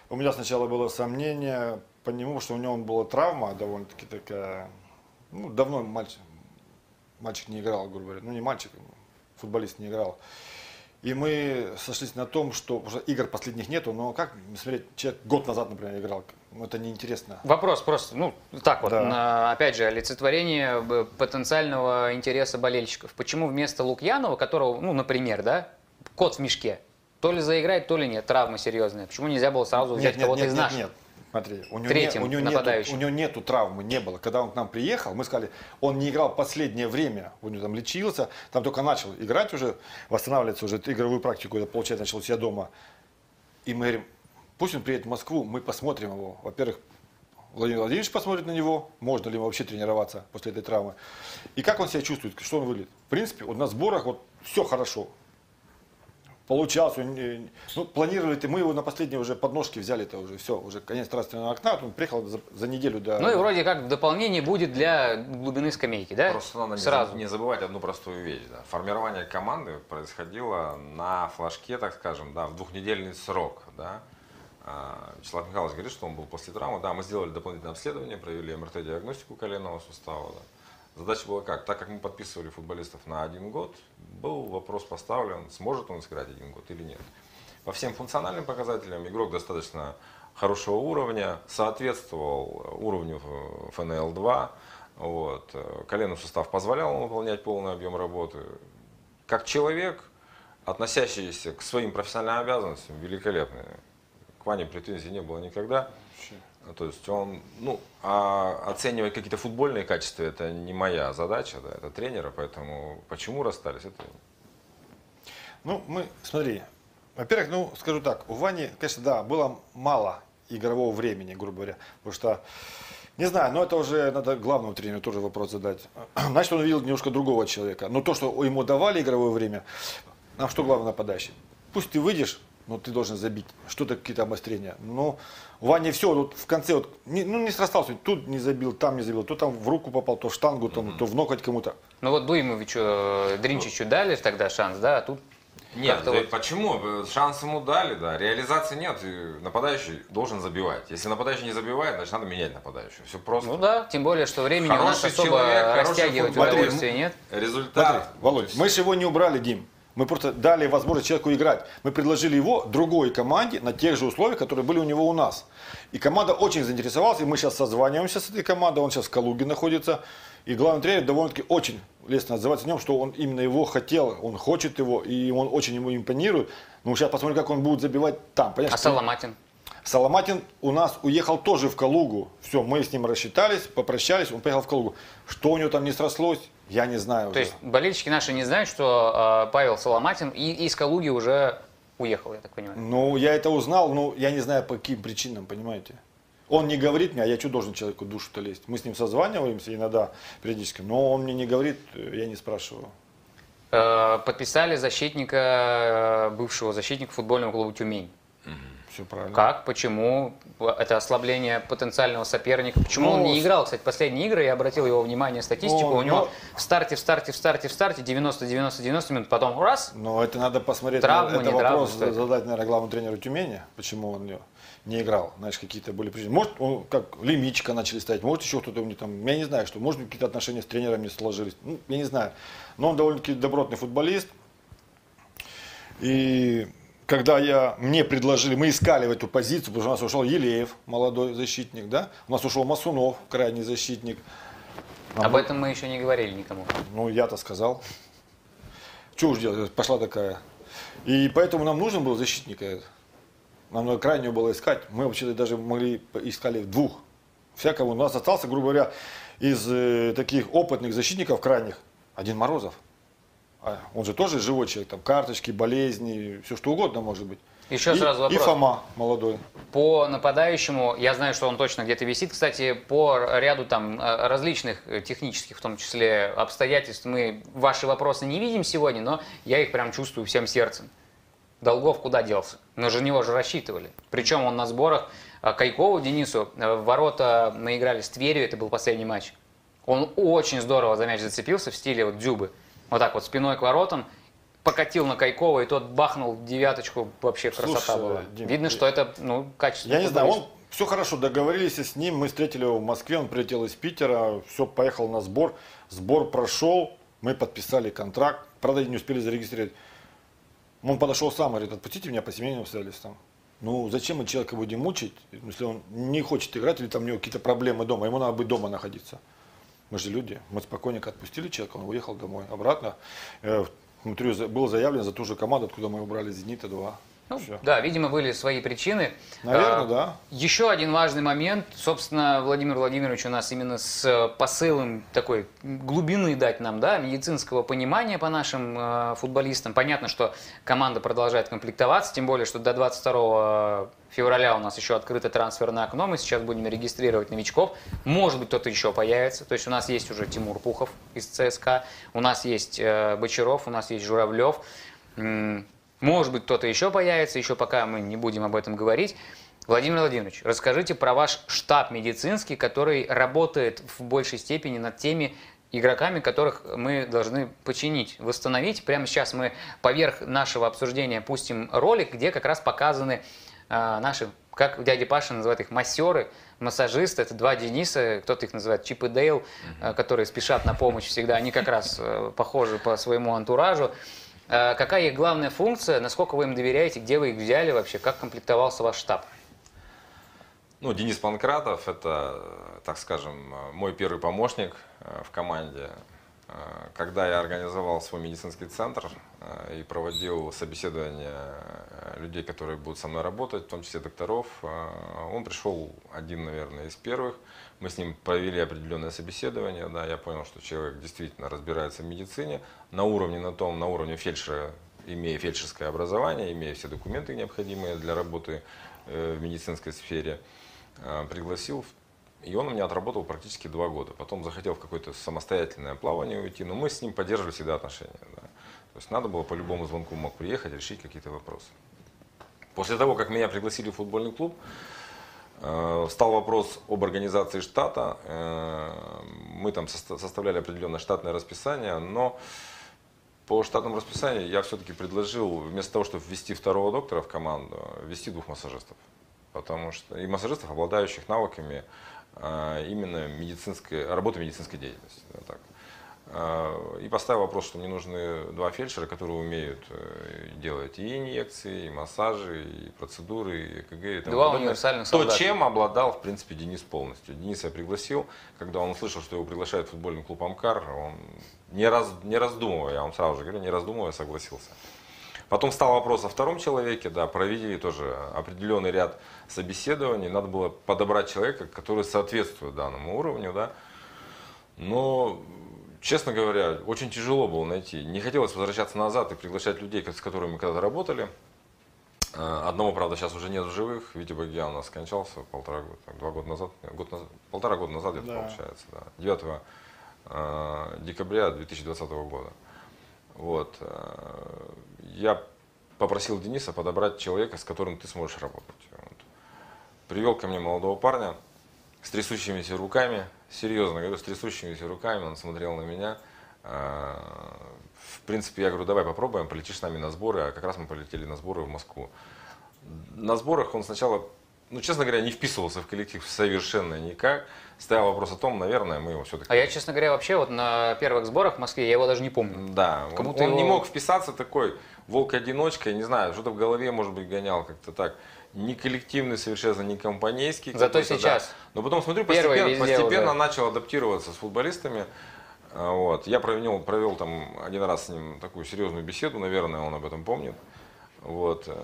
У меня сначала было сомнение по нему, что у него была травма довольно-таки такая, ну, давно мальчик, мальчик не играл, грубо говоря, ну, не мальчик, футболист не играл. И мы сошлись на том, что что игр последних нету, но как смотреть, человек год назад, например, играл, ну, это неинтересно. Вопрос просто, ну, так вот, Да. на- опять же, олицетворение э, потенциального интереса болельщиков. Почему вместо Лукьянова, которого, ну, например, да, кот в мешке, то ли заиграет, то ли нет, травма серьезная. Почему нельзя было сразу взять кого-то из наших? нет. Смотри, у него, Третьим не- у, него нету, у него нету травмы, не было. Когда он к нам приехал, мы сказали, он не играл последнее время, у него там лечился, там только начал играть уже, восстанавливаться уже, игровую практику, это получается, начал у себя дома. И мы говорим, пусть он приедет в Москву, мы посмотрим его. Во-первых, Владимир Владимирович посмотрит на него, можно ли ему вообще тренироваться после этой травмы. И как он себя чувствует, что он выглядит. В принципе, вот на сборах вот все хорошо. Получался, ну, планировали, мы его на последние уже подножки взяли, это уже все, уже конец трансферного окна, он приехал за, за неделю до... Ну и вроде как в дополнение будет для глубины скамейки, да? Просто надо не Сразу. не забывать одну простую вещь. Да. Формирование команды происходило на флажке, так скажем, да, в двухнедельный срок. Да. А, Вячеслав Михайлович говорит, что он был после травмы. Да, мы сделали дополнительное обследование, провели МРТ-диагностику коленного сустава. Да. Задача была как? Так как мы подписывали футболистов на один год, был вопрос поставлен, сможет он сыграть один год или нет. По всем функциональным показателям игрок достаточно хорошего уровня, соответствовал уровню э, ФНЛ-2. Вот. Коленный сустав позволял ему выполнять полный объем работы. Как человек, относящийся к своим профессиональным обязанностям, великолепный. К Ване претензий не было никогда. То есть он, ну, а оценивать какие-то футбольные качества, это не моя задача, да, это тренера, поэтому почему расстались, это Ну, мы, смотри, во-первых, ну, скажу так, у Вани, конечно, да, было мало игрового времени, грубо говоря, потому что, не знаю, но это уже надо главному тренеру тоже вопрос задать. Значит, он видел немножко другого человека. Но то, что ему давали игровое время, нам что главное нападающий? Пусть ты выйдешь, но ты должен забить. Что-то какие-то обострения. Но у Вани все, вот в конце, вот, не, ну, не срастался, тут не забил, там не забил, то там в руку попал, то в штангу, там, то в ноготь кому-то. Ну вот Дуимовичу, э, Дринчичу дали тогда шанс, да, а тут Нет, да вот- почему? Шанс ему дали, да. Реализации нет. нападающий должен забивать. Если нападающий не забивает, значит надо менять нападающего. Все просто. Ну да, тем более, что времени у нас Хороший особо человек, хороший растягивать футболист. удовольствия нет. Результат. Смотри, Володь, мы же его не убрали, Дим. Мы просто дали возможность человеку играть. Мы предложили его другой команде на тех же условиях, которые были у него у нас. И команда очень заинтересовалась, и мы сейчас созваниваемся с этой командой, он сейчас в Калуге находится. И главный тренер довольно-таки очень лестно отзывается о нем, что он именно его хотел, он хочет его, и он очень ему импонирует. Ну, сейчас посмотрим, как он будет забивать там. Понимаешь, А Соломатин? Соломатин у нас уехал тоже в Калугу. Все, мы с ним рассчитались, попрощались, он поехал в Калугу. Что у него там не срослось, я не знаю. То уже. есть болельщики наши не знают, что э, Павел Соломатин и из Калуги уже уехал, я так понимаю. Ну, я это узнал, но я не знаю по каким причинам, понимаете. Он не говорит мне, а я что должен человеку душу-то лезть? Мы с ним созваниваемся иногда периодически, но он мне не говорит, я не спрашиваю. Э, подписали защитника, э, бывшего защитника футбольного клуба «Тюмень». Все правильно. Как? Почему? Это ослабление потенциального соперника. Почему он Ну, не с- играл, кстати, последние игры? Я обратил его внимание, статистику. Ну, У него ну- в старте, в старте, в старте, в старте 90-90-90 минут. Потом раз, Но это надо посмотреть, Травма, на- это не вопрос это? задать, наверное, главному тренеру Тюмени, почему он не, не играл, знаешь, какие-то были причины. Может, он как лимичка начали ставить, может, еще кто-то у него там, я не знаю, что, может, какие-то отношения с тренером не сложились, ну, я не знаю. Но он довольно-таки добротный футболист, и когда я, мне предложили, мы искали в эту позицию, потому что у нас ушел Елеев, молодой защитник, да, у нас ушел Масунов, крайний защитник. Нам об было- этом мы еще не говорили никому. ну, я-то сказал. Что уж делать, пошла такая. И поэтому нам нужен был защитник. Нам надо крайнего было искать. Мы вообще даже могли искали двух. Всякого. У нас остался, грубо говоря, из э, таких опытных защитников крайних один Морозов. А он же тоже живой человек, там карточки, болезни, все что угодно может быть. Еще и, сразу И вопрос. Фома молодой. По нападающему, я знаю, что он точно где-то висит. Кстати, по ряду там э, различных э, технических, в том числе, обстоятельств, мы ваши вопросы не видим сегодня, но я их прям чувствую всем сердцем. Долгов куда делся? Мы же него же рассчитывали. Причем он на сборах э, Кайкову Денису в ворота мы играли с Тверью, это был последний матч. Он очень здорово за мяч зацепился в стиле вот Дзюбы. Вот так вот спиной к воротам, покатил на Кайкова, и тот бахнул девяточку. Вообще красота Слушай, была. Дим, Видно, что это ну, качество. Я не знаю, он все хорошо, договорились с ним, мы встретили его в Москве, он прилетел из Питера, все, поехал на сбор, сбор прошел, мы подписали контракт, правда, не успели зарегистрировать. Он подошел сам, говорит, отпустите меня по семейным обстоятельствам. Ну, зачем мы человека будем мучить, если он не хочет играть или там у него какие-то проблемы дома, ему надо быть дома находиться. Мы же люди, мы спокойненько отпустили человека, он уехал домой, обратно. Э, Внутри за- было заявлено за ту же команду, откуда мы его брали, «Зенита-2». Ну, Всё. да, видимо, были свои причины. Наверное, А, да. Еще один важный момент. Собственно, Владимир Владимирович у нас именно с э, посылом такой глубины дать нам, да, медицинского понимания по нашим э, футболистам. Понятно, что команда продолжает комплектоваться, тем более, что до 22 февраля у нас еще открыто трансферное окно. Мы сейчас будем регистрировать новичков. Может быть, кто-то еще появится. То есть у нас есть уже Тимур Пухов из ЦСКА, у нас есть э, Бочаров, у нас есть Журавлев. Может быть, кто-то еще появится, еще пока мы не будем об этом говорить. Владимир Владимирович, расскажите про ваш штаб медицинский, который работает в большей степени над теми игроками, которых мы должны починить, восстановить. Прямо сейчас мы поверх нашего обсуждения пустим ролик, где как раз показаны а, наши, как дядя Паша называет их, массеры, массажисты. Это два Дениса, кто-то их называет Чип и Дейл, а, которые спешат на помощь всегда. Они как раз э, похожи по своему антуражу. А, Какая их главная функция, насколько вы им доверяете, где вы их взяли вообще, как комплектовался ваш штаб? Ну, Денис Панкратов – это, э, так скажем, э, мой первый помощник э, в команде. Э, Когда я организовал свой медицинский центр э, и проводил собеседование э, людей, которые будут со мной работать, в том числе докторов, э, он пришел один, наверное, из первых. Мы с ним провели определенное собеседование. Да, я понял, что человек действительно разбирается в медицине на уровне, на том, на уровне фельдшера, имея фельдшерское образование, имея все документы необходимые для работы э, в медицинской сфере э, пригласил, и он у меня отработал практически два года. Потом захотел в какое-то самостоятельное плавание уйти, но мы с ним поддерживали всегда отношения. да. То есть надо было по любому звонку мог приехать, решить какие-то вопросы. После того, как меня пригласили в футбольный клуб, встал вопрос об организации штата. Э, Мы там составляли определенное штатное расписание, но по штатному расписанию я все-таки предложил, вместо того, чтобы ввести второго доктора в команду, ввести двух массажистов. Потому что и массажистов, обладающих навыками э, именно медицинской, работы медицинской деятельности. да, так. Э, И поставил вопрос, что мне нужны два фельдшера, которые умеют э, делать и инъекции, и массажи, и процедуры, и ЭКГ. И тому Два подобное. универсальных То, солдата. чем обладал, в принципе, Денис полностью. Денис я пригласил, когда он услышал, что его приглашает в футбольный клуб «Амкар», он, не, раз, не раздумывая, я вам сразу же говорю, не раздумывая, согласился. Потом стал вопрос о втором человеке, да, провели тоже определенный ряд собеседований, надо было подобрать человека, который соответствует данному уровню, да. Но, честно говоря, очень тяжело было найти. Не хотелось возвращаться назад и приглашать людей, с которыми мы когда-то работали. Э, Одного, правда, сейчас уже нет в живых. Витя Багьян у нас скончался полтора года, так, два года назад, год назад, полтора года назад где-то Да. получается, да. 9 э, декабря 2020 года. Вот. э, Я попросил Дениса подобрать человека, с которым ты сможешь работать. Вот. Привел ко мне молодого парня с трясущимися руками, серьезно говорю, с трясущимися руками, он смотрел на меня. Э, В принципе, я говорю, давай попробуем, полетишь с нами на сборы, а как раз мы полетели на сборы в Москву. На сборах он сначала, ну, честно говоря, не вписывался в коллектив совершенно никак. Стоял вопрос о том, наверное, мы его все-таки... А я, честно говоря, вообще вот на первых сборах в Москве, я его даже не помню. Да, он, он не его- мог вписаться такой волк-одиночка, не знаю, что-то в голове, может быть, гонял как-то так. Не коллективный совершенно, не компанейский. Зато сейчас. да. Но потом, смотрю, постепенно, постепенно уже. начал адаптироваться с футболистами. А, Вот. Я провел, провел там один раз с ним такую серьезную беседу, наверное, он об этом помнит. Вот. э,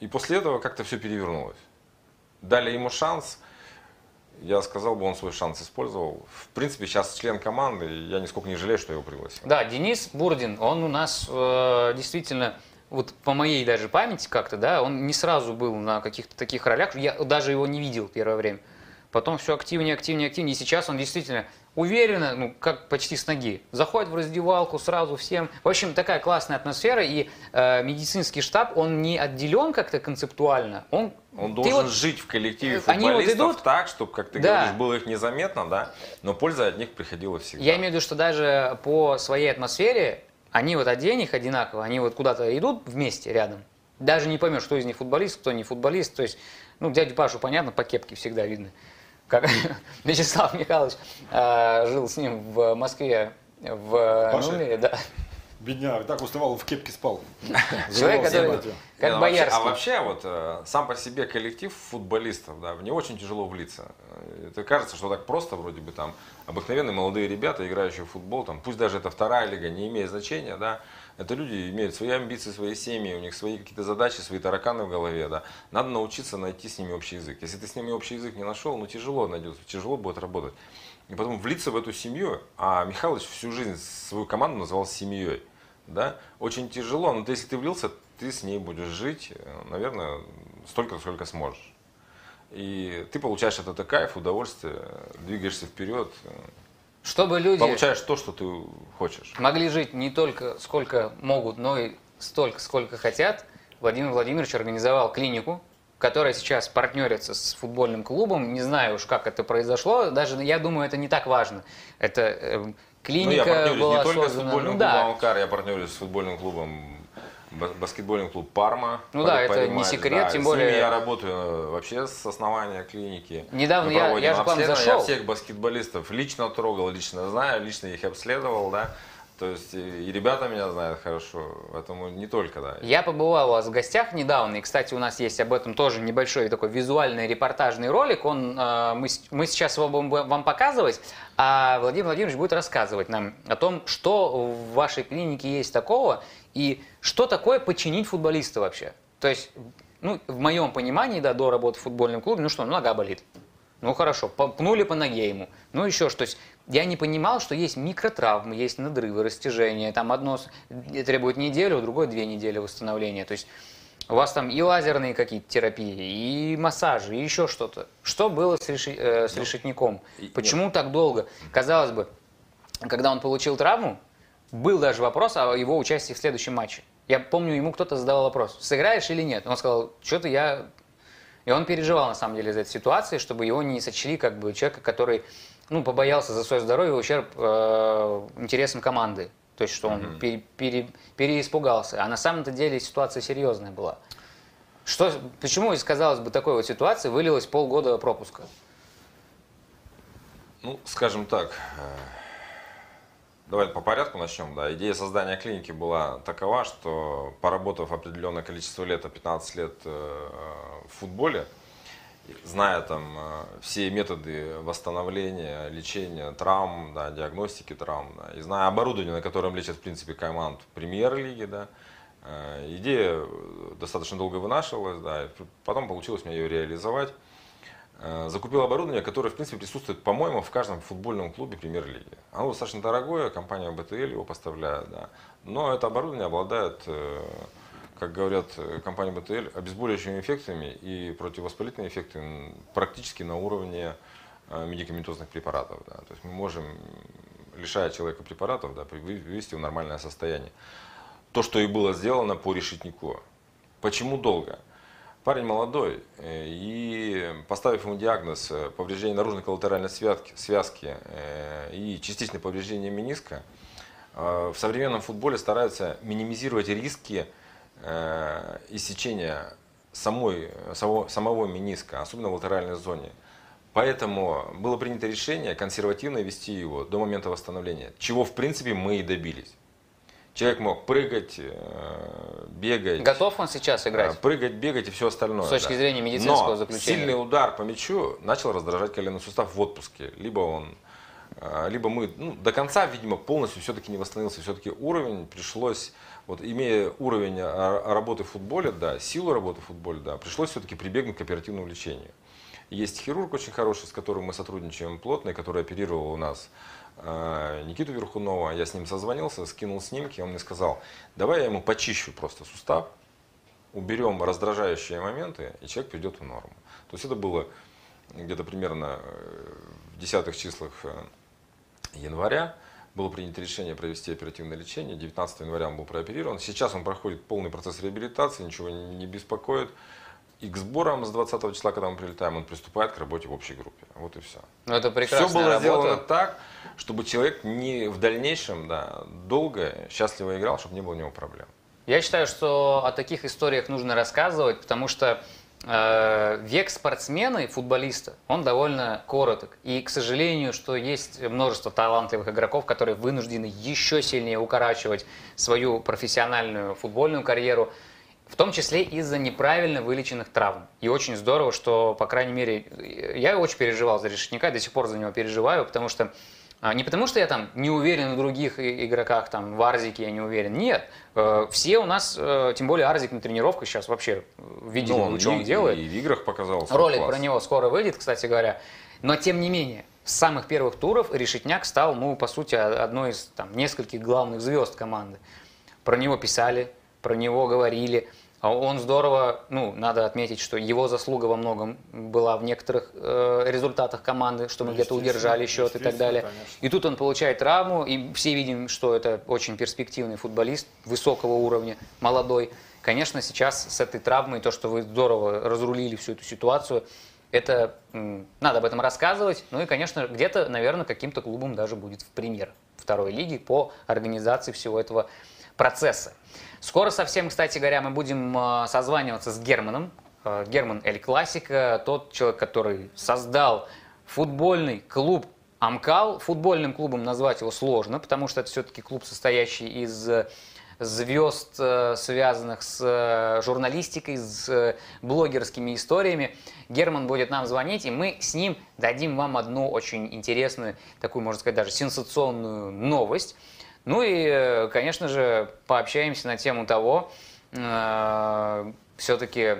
И после этого как-то все перевернулось. Дали ему шанс, я сказал бы, он свой шанс использовал. В принципе, сейчас член команды, я нисколько не жалею, что я его пригласил. Да, Денис Бурдин, он у нас э, действительно, вот по моей даже памяти как-то, да, он не сразу был на каких-то таких ролях, я даже его не видел первое время. Потом все активнее, активнее, активнее, и сейчас он действительно уверенно, ну, как почти с ноги, заходит в раздевалку сразу всем. В общем, такая классная атмосфера, и э, медицинский штаб, он не отделен как-то концептуально, он... Он должен вот- жить в коллективе Они вот футболистов идут- так, чтобы, как ты Да. говоришь, было их незаметно, да, но польза от них приходила всегда. Я имею в виду, что даже по своей атмосфере, они вот одень их одинаково, они вот куда-то идут вместе рядом. Даже не поймешь, кто из них футболист, кто не футболист. То есть, ну, дядю Пашу, понятно, по кепке всегда видно. Как Вячеслав Михайлович э, жил с ним в Москве в Паша? нуле, да. Бедняк, так уставал, в кепке спал. Человек, который как ну, Боярский. Вообще, а вообще вот э, сам по себе коллектив футболистов, да, него очень тяжело влиться. Э, Это кажется, что так просто вроде бы там обыкновенные молодые ребята, играющие в футбол, там, пусть даже это вторая лига, не имеет значения, да, это люди имеют свои амбиции, свои семьи, у них свои какие-то задачи, свои тараканы в голове, да. Надо научиться найти с ними общий язык. Если ты с ними общий язык не нашел, ну тяжело найдется, тяжело будет работать. И потом влиться в эту семью, а Михалыч всю жизнь свою команду называл семьей да, очень тяжело, но ты, если ты влился, ты с ней будешь жить, э, наверное, столько, сколько сможешь. И ты получаешь от этого кайф, удовольствие, двигаешься вперед, э, Чтобы люди получаешь то, что ты хочешь. могли жить не только сколько могут, но и столько, сколько хотят, Владимир Владимирович организовал клинику, которая сейчас партнерится с футбольным клубом. Не знаю уж, как это произошло. Даже, я думаю, это не так важно. Это э, Ну, я клиника партнерюсь была не только с создана... футбольным ну, клубом да, Амкар, я партнерюсь с футбольным клубом ба- баскетбольный клуб Парма. Ну да, это не секрет, да, тем с более- ними я работаю э, вообще с основания клиники. Недавно я- я же к вам зашел. Я всех баскетболистов лично трогал, лично знаю, лично их обследовал, да. То есть и ребята меня знают хорошо, поэтому не только, да. Я побывал у вас в гостях недавно, и, кстати, у нас есть об этом тоже небольшой такой визуальный репортажный ролик. Он, э, мы, мы сейчас его будем вам показывать, а Владимир Владимирович будет рассказывать нам о том, что в вашей клинике есть такого, и что такое починить футболиста вообще. То есть, ну, в моем понимании, да, до работы в футбольном клубе, ну что, нога болит. Ну хорошо, по- пнули по ноге ему. Ну еще что. То я не понимал, что есть микротравмы, есть надрывы, растяжения. Там одно с- требует неделю, другое две недели восстановления. То есть у вас там и лазерные какие-то терапии, и массажи, и еще что-то. Что было с, реши- э, с решетником? и- Почему так долго? Казалось бы, когда он получил травму, был даже вопрос о его участии в следующем матче. Я помню, ему кто-то задавал вопрос, сыграешь или нет? Он сказал, что-то я и он переживал, на самом деле, за этой ситуации, чтобы его не сочли как бы человека, который ну, побоялся за свое здоровье ущерб э, интересам команды. То есть, что он пере- пере- переиспугался. А на самом-то деле ситуация серьезная была. Что, почему из, казалось бы, такой вот ситуации вылилось полгода пропуска? Ну, скажем так, э, давай по порядку начнем. Да. Идея создания клиники была такова, что поработав определенное количество лет, а 15 лет э, в футболе, зная там э, все методы восстановления, лечения травм, да, диагностики травм, да, и зная оборудование, на котором лечат в принципе команд премьер-лиги, да, э, идея э, достаточно долго вынашивалась, да, и потом получилось мне ее реализовать. Закупил оборудование, которое, в принципе, присутствует, по-моему, в каждом футбольном клубе премьер-лиги. Оно достаточно дорогое, компания БТЛ его поставляет, да. Но это оборудование обладает, как говорят э, компания БТЛ, обезболивающими эффектами и противовоспалительными эффектами практически на уровне э, медикаментозных препаратов. Да. То есть мы можем, лишая человека препаратов, да, его в нормальное состояние. То, что и было сделано по решетнику. Почему долго? Парень молодой, э, и поставив ему диагноз повреждение наружной коллатеральной связки, связки и частичное повреждение мениска, в современном футболе стараются минимизировать риски э, иссечения самой, самого, самого мениска, особенно в латеральной зоне. Поэтому было принято решение консервативно вести его до момента восстановления, чего в принципе мы и добились. Человек мог прыгать, э, бегать. Готов он сейчас играть? Прыгать, бегать и все остальное. С точки да. зрения медицинского Но заключения. сильный удар по мячу начал раздражать коленный сустав в отпуске. Либо он, либо мы ну, до конца, видимо, полностью все-таки не восстановился. Все-таки уровень пришлось, вот имея уровень а, работы в футболе, да, силу работы в футболе, да, пришлось все-таки прибегнуть к оперативному лечению. Есть хирург очень хороший, с которым мы сотрудничаем плотно, и который оперировал у нас э, Никиту Верхунова. Я с ним созвонился, скинул снимки, он мне сказал, давай я ему почищу просто сустав, уберем раздражающие моменты, и человек придет в норму. То есть это было где-то примерно э, в десятых числах э, января. Было принято решение провести оперативное лечение. 19 января он был прооперирован. Сейчас он проходит полный процесс реабилитации, ничего не беспокоит. И к сборам с 20 числа, когда мы прилетаем, он приступает к работе в общей группе. Вот и все. Ну, это прекрасная Все было работа. сделано так, чтобы человек не в дальнейшем да, долго, счастливо играл, чтобы не было у него проблем. Я считаю, что о таких историях нужно рассказывать, потому что век спортсмена и футболиста, он довольно короток. И, к сожалению, что есть множество талантливых игроков, которые вынуждены еще сильнее укорачивать свою профессиональную футбольную карьеру, в том числе из-за неправильно вылеченных травм. И очень здорово, что, по крайней мере, я очень переживал за Решетника, до сих пор за него переживаю, потому что не потому, что я там не уверен в других игроках, там, в Арзике я не уверен. Нет. Э, все у нас, э, тем более Арзик на тренировках сейчас вообще видели, Ну, что он делает. И в играх показал свой Ролик класс. про него скоро выйдет, кстати говоря. Но тем не менее, с самых первых туров Решетняк стал, ну, по сути, одной из там, нескольких главных звезд команды. Про него писали, про него говорили. А Он здорово, ну, надо отметить, что его заслуга во многом была в некоторых э, результатах команды, что мы где-то Естественно, удержали счет и так далее. конечно. И тут он получает травму, и все видим, что это очень перспективный футболист высокого уровня, молодой. Конечно, сейчас с этой травмой, то, что вы здорово разрулили всю эту ситуацию, это надо об этом рассказывать. Ну и, конечно, где-то, наверное, каким-то клубом даже будет в пример второй лиги по организации всего этого процесса. Скоро совсем, кстати говоря, мы будем э, созваниваться с Германом. Э, Герман Эль Классика, тот человек, который создал футбольный клуб Амкал. Футбольным клубом назвать его сложно, потому что это все-таки клуб, состоящий из э, звезд, связанных с журналистикой, с блогерскими историями. Герман будет нам звонить, и мы с ним дадим вам одну очень интересную, такую, можно сказать, даже сенсационную новость. Ну и, э, конечно же, пообщаемся на тему того, все-таки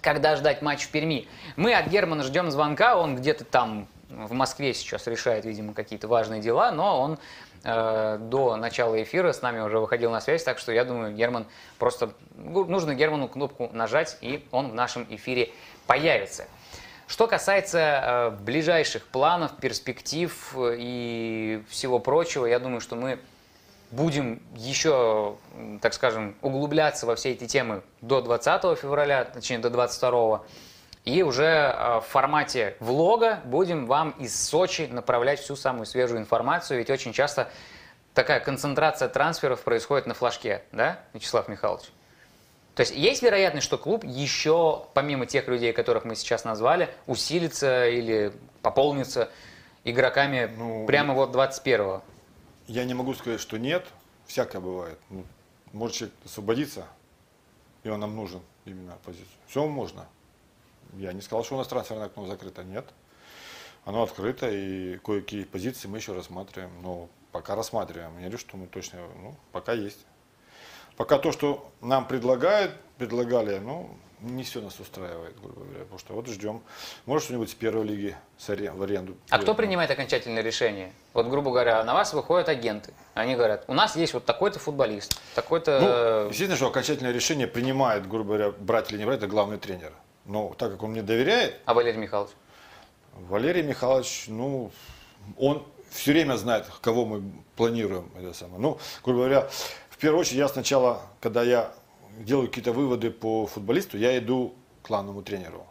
когда ждать матч в Перми. Мы от Германа ждем звонка, он где-то там в Москве сейчас решает, видимо, какие-то важные дела, но он э, до начала эфира с нами уже выходил на связь, так что я думаю, Герман просто ну, нужно Герману кнопку нажать, и он в нашем эфире появится. Что касается э, ближайших планов, перспектив э, и всего прочего, я думаю, что мы будем еще, так скажем, углубляться во все эти темы до 20 февраля, точнее до 22. И уже э, в формате влога будем вам из Сочи направлять всю самую свежую информацию, ведь очень часто такая концентрация трансферов происходит на флажке, да, Вячеслав Михайлович? То есть есть вероятность, что клуб еще, помимо тех людей, которых мы сейчас назвали, усилится или пополнится игроками Ну, прямо вот 21-го? Я не могу сказать, что нет. Всякое бывает. Ну, может человек освободиться, и он нам нужен именно позицию. Все можно. Я не сказал, что у нас трансферное окно закрыто. Нет. Оно открыто, и кое-какие позиции мы еще рассматриваем. Но пока рассматриваем. Не говорю, что мы точно, ну, пока есть. Пока то, что нам предлагают, предлагали, ну, не все нас устраивает, грубо говоря. Потому что вот ждем. Может, что-нибудь с первой лиги с арен- в аренду. А кто перейдем. принимает окончательное решение? Вот, грубо говоря, на вас выходят агенты. Они говорят, у нас есть вот такой-то футболист, такой-то... Ну, естественно, что окончательное решение принимает, грубо говоря, брать или не брать, это главный тренер. Но так как он мне доверяет, А Валерий Михайлович? Валерий Михайлович, ну, он все время знает, кого мы планируем. Это самое. Ну, грубо говоря, в первую очередь, я сначала, когда я делаю какие-то выводы по футболисту, я иду к главному тренеру.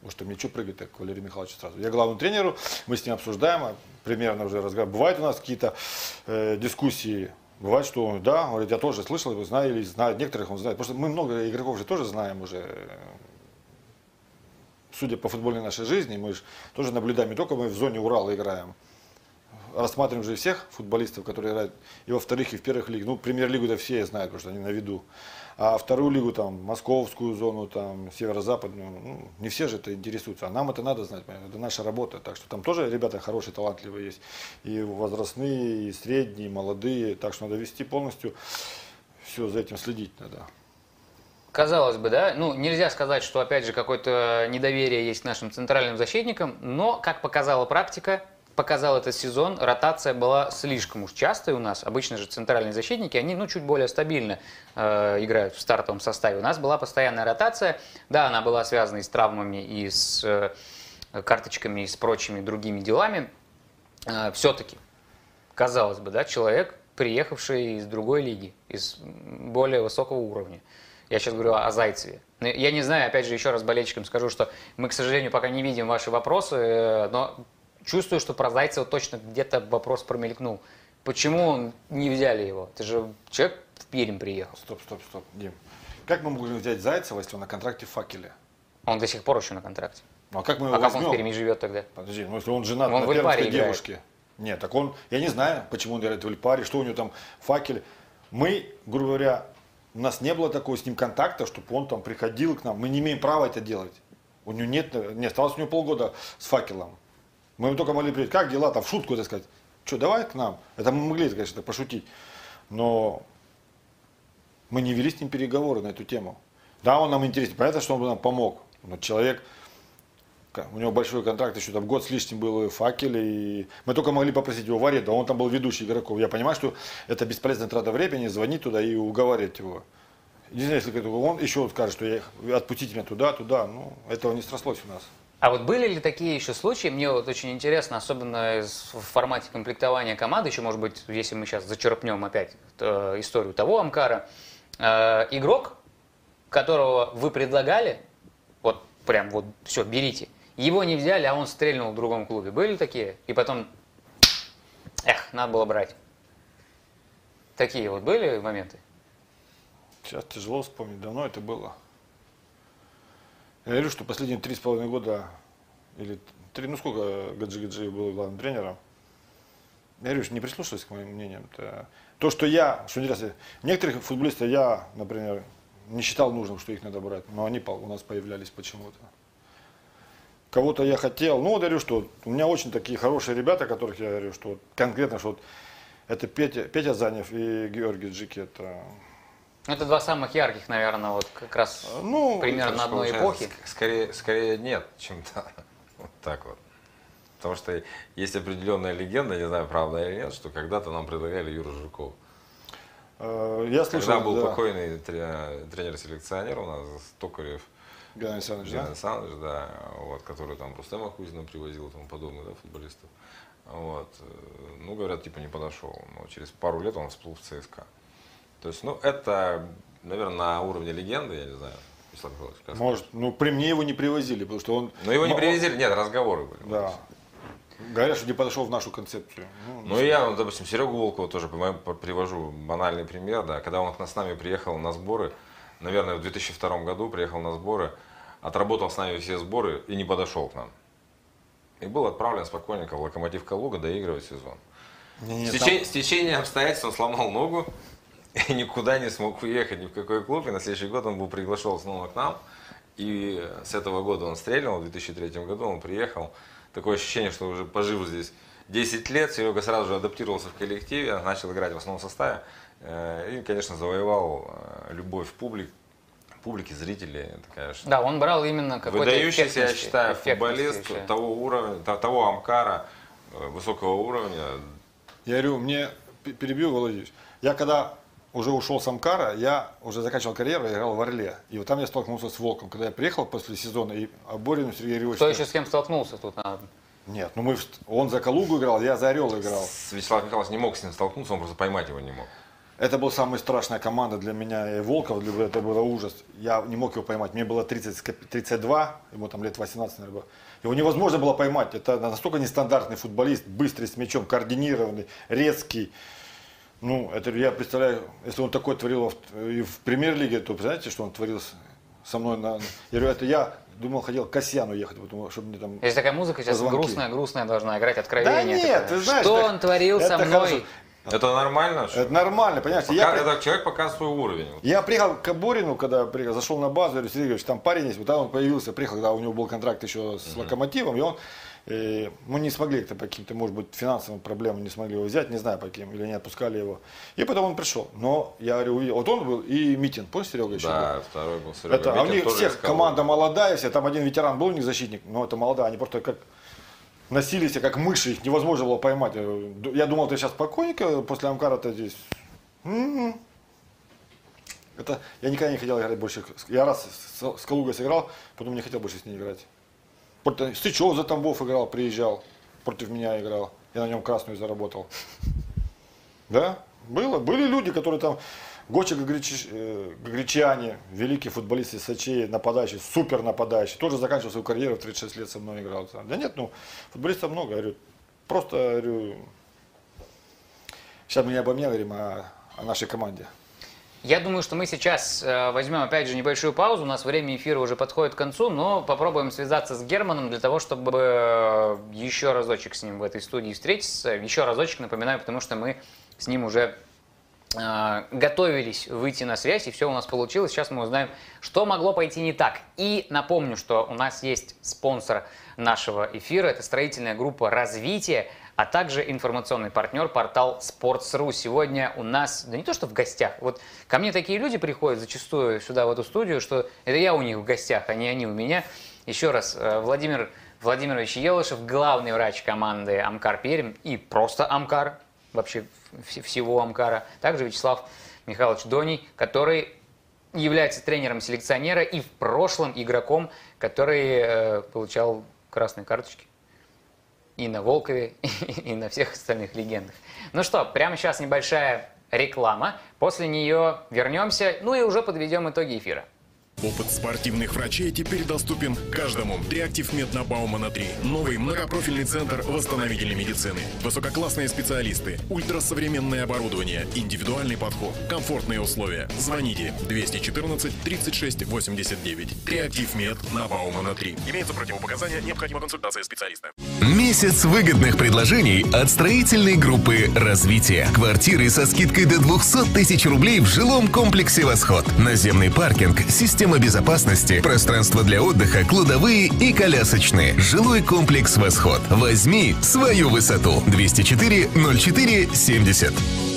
Потому что мне что прыгать так к Валерию Михайловичу сразу. Я главному тренеру, мы с ним обсуждаем, а примерно уже разговариваем. Бывают у нас какие-то э, дискуссии, Бывает, что он, да, он говорит, я тоже слышал, его знаю или знаю, некоторых он знает. Потому что мы много игроков же тоже знаем уже, судя по футбольной нашей жизни, мы же тоже наблюдаем, не только мы в зоне Урала играем, рассматриваем же всех футболистов, которые играют и во вторых, и в первых лигах. Ну, премьер-лигу-то все знают, потому что они на виду. А вторую лигу, там, московскую зону, там, северо-западную, ну, не все же это интересуются. А нам это надо знать, это наша работа. Так что там тоже ребята хорошие, талантливые есть. И возрастные, и средние, и молодые. Так что надо вести полностью, все за этим следить надо. Казалось бы, да, ну нельзя сказать, что опять же какое-то недоверие есть к нашим центральным защитникам, но, как показала практика, показал этот сезон, ротация была слишком уж частой у нас. Обычно же центральные защитники, они ну, чуть более стабильно э, играют в стартовом составе. У нас была постоянная ротация, да, она была связана и с травмами, и с э, карточками, и с прочими другими делами. Э, все-таки, казалось бы, да, человек, приехавший из другой лиги, из более высокого уровня. Я сейчас говорю о Зайцеве. Я не знаю, опять же, еще раз болельщикам скажу, что мы, к сожалению, пока не видим ваши вопросы, э, но чувствую, что про Зайцева точно где-то вопрос промелькнул. Почему не взяли его? Это же человек в Пермь приехал. Стоп, стоп, стоп, Дим. Как мы могли взять Зайцева, если он на контракте в факеле? Он до сих пор еще на контракте. Ну, а как мы его А как он в возьмем? Перми живет тогда? Подожди, ну если он женат Он на пермской играет. девушке. Нет, так он, я не знаю, почему он играет в Эльпаре, что у него там факель. Мы, грубо говоря, у нас не было такого с ним контакта, чтобы он там приходил к нам. Мы не имеем права это делать. У него нет, не осталось у него полгода с факелом. Мы ему только могли прийти, как дела, там в шутку, так сказать. Что, давай к нам. Это мы могли, конечно, пошутить. Но мы не вели с ним переговоры на эту тему. Да, он нам интересен. Понятно, что он нам помог. Но человек, у него большой контракт, еще там год с лишним был и факел, и мы только могли попросить его в аренду, он там был ведущий игроков. Я понимаю, что это бесполезная трата времени, звонить туда и уговаривать его. Не знаю, если он еще скажет, что я, отпустите меня туда, туда, ну, этого не срослось у нас. А вот были ли такие еще случаи, мне вот очень интересно, особенно в формате комплектования команды, еще, может быть, если мы сейчас зачерпнем опять э, историю того Амкара, э, игрок, которого вы предлагали, вот прям вот все, берите, его не взяли, а он стрельнул в другом клубе. Были такие? И потом, эх, надо было брать. Такие вот были моменты? Сейчас тяжело вспомнить, давно это было. Я говорю, что последние три с половиной года, или три, ну сколько Гаджи Гаджи был главным тренером, я говорю, что не прислушивайся к моим мнениям. Это То, что я, что интересно, некоторых футболистов я, например, не считал нужным, что их надо брать, но они у нас появлялись почему-то. Кого-то я хотел, ну, вот говорю, что у меня очень такие хорошие ребята, которых я говорю, что вот конкретно, что вот это Петя, Петя Занев и Георгий Джики, это Это два самых ярких, наверное, вот как раз Ну, примерно одной эпохи. ск- Скорее, скорее нет, чем да. Вот так вот. Потому что есть определенная легенда, не знаю, правда или нет, что когда-то нам предлагали Юру Жукова. Э, Я слышал, Когда был да, покойный тре- тренер-селекционер у нас, Токарев Геннадий Александрович, да? Геннадий Александрович, да, вот, который там Рустема Кузина привозил и тому подобное, да, футболистов. Вот. э, Ну, говорят, типа не подошел. Но через пару лет он всплыл в ЦСКА. То есть, ну, это, наверное, на уровне легенды, я не знаю, Вячеслав Михайлович, как Может, ну при мне его не привозили, потому что он... Но его не привезли, нет, разговоры были. Да. Говорят, что не подошел в нашу концепцию. Ну, Ну и я, ну, допустим, Серегу Волкова тоже привожу банальный пример, да, когда он с нами приехал на сборы, наверное, в 2002 году приехал на сборы, отработал с нами все сборы и не подошел к нам. И был отправлен спокойненько в Локомотив Калуга доигрывать сезон. не- не, с, там- тече- с течением обстоятельств он сломал ногу и никуда не смог уехать ни в какой клуб. И на следующий год он был приглашен снова к нам. И с этого года он стрельнул, в 2003 году он приехал. Такое ощущение, что уже пожив здесь 10 лет, Серега сразу же адаптировался в коллективе, начал играть в основном составе. э, И, конечно, завоевал э, любовь публик, публики, зрителей. Это, конечно, Да, он брал именно какой-то выдающийся, я считаю, футболист еще. того уровня, то- того Амкара, э, высокого уровня, Я говорю, мне перебью, Володимирович. Я когда уже ушел с Амкара, я уже заканчивал карьеру, я играл в Орле. И вот там я столкнулся с Волком. Когда я приехал после сезона, и Аборину Сергей Григорьевич... Кто еще с кем столкнулся тут? а, Нет, ну мы, в- он за Калугу играл, я за Орел играл. С- Вячеслав Михайлович не мог с ним столкнуться, он просто поймать его не мог. Это была самая страшная команда для меня и Волков, для это было ужас. Я не мог его поймать. Мне было 30, с коп- 32, ему там лет 18, наверное, было. Его невозможно было поймать. Это настолько нестандартный футболист, быстрый с мячом, координированный, резкий. Ну, это я представляю, если он такой творил в- и в премьер-лиге, то знаете, что он творил со мной на... Я говорю, это я думал, хотел к Касьяну ехать, потому, чтобы мне там... Есть такая музыка сейчас Позвонки. грустная, грустная должна играть, Да откровение. нет, такое. ты знаешь, Что так- он творил со мной? хорошо. Это нормально? что- Это нормально, понимаешь? Пока- Я это человек показывает свой уровень. Я приехал к Борину, когда приехал, зашел на базу, говорю, Сергей Григорьевич, там парень есть, вот там он появился, приехал, когда у него был контракт еще с Локомотивом, и он, э, мы не смогли это по каким-то, может быть, финансовым проблемам не смогли его взять, не знаю по каким, или не отпускали его. И потом он пришел. Но я говорю, увидел, вот он был и Митин, помнишь, Серега еще был? Да, второй был Серега Это, а у Митин, них тоже всех из Калуги. команда молодая, все, там один ветеран был у них защитник, но это молодая, они просто как носились, как мыши, их невозможно было поймать. Я думал, ты сейчас спокойненько после Амкара-то здесь. М-м. Это я никогда не хотел играть больше. Я раз с, с Калугой сыграл, потом не хотел больше с ней играть. Сычев за Тамбов играл, приезжал, против меня играл. Я на нем красную заработал. Да, было. Были люди, которые там, Гоча Гагрич- э, великий футболист из Сочи, нападающий, супер нападающий, тоже заканчивал свою карьеру, в 36 лет со мной играл. Да нет, ну, футболистов много, говорю, просто, говорю, сейчас мы не обо мне говорим, а о нашей команде. Я думаю, что мы сейчас э, возьмем опять же небольшую паузу. У нас время эфира уже подходит к концу, но попробуем связаться с Германом для того, чтобы э, еще разочек с ним в этой студии встретиться. Еще разочек, напоминаю, потому что мы с ним уже э, готовились выйти на связь, и все у нас получилось. Сейчас мы узнаем, что могло пойти не так. И напомню, что у нас есть спонсор нашего эфира. Это строительная группа «Развитие» а также информационный партнер портал Sports.ru. Сегодня у нас, да не то что в гостях, вот ко мне такие люди приходят зачастую сюда в эту студию, что это я у них в гостях, а не они у меня. Еще раз, э, Владимир Владимирович Елышев, главный врач команды Амкар Пермь и просто Амкар, вообще всего Амкара. Также Вячеслав Михайлович Доний, который является тренером селекционера и в прошлом игроком, который э, получал красные карточки и на Волкове, и на всех остальных легендах. Ну что, прямо сейчас небольшая реклама. После нее вернемся, ну и уже подведем итоги эфира. Опыт спортивных врачей теперь доступен каждому. Триактив Мед на Баумана 3. Новый многопрофильный центр восстановительной медицины. Высококлассные специалисты, ультрасовременное оборудование, индивидуальный подход, комфортные условия. Звоните 214 36 89. Триактив Мед на Баумана 3. Имеются противопоказания, необходима консультация специалиста. Месяц выгодных предложений от строительной группы «Развитие». Квартиры со скидкой до 200 тысяч рублей в жилом комплексе «Восход». Наземный паркинг, система система безопасности, пространство для отдыха, кладовые и колясочные. Жилой комплекс «Восход». Возьми свою высоту. 204 04 70.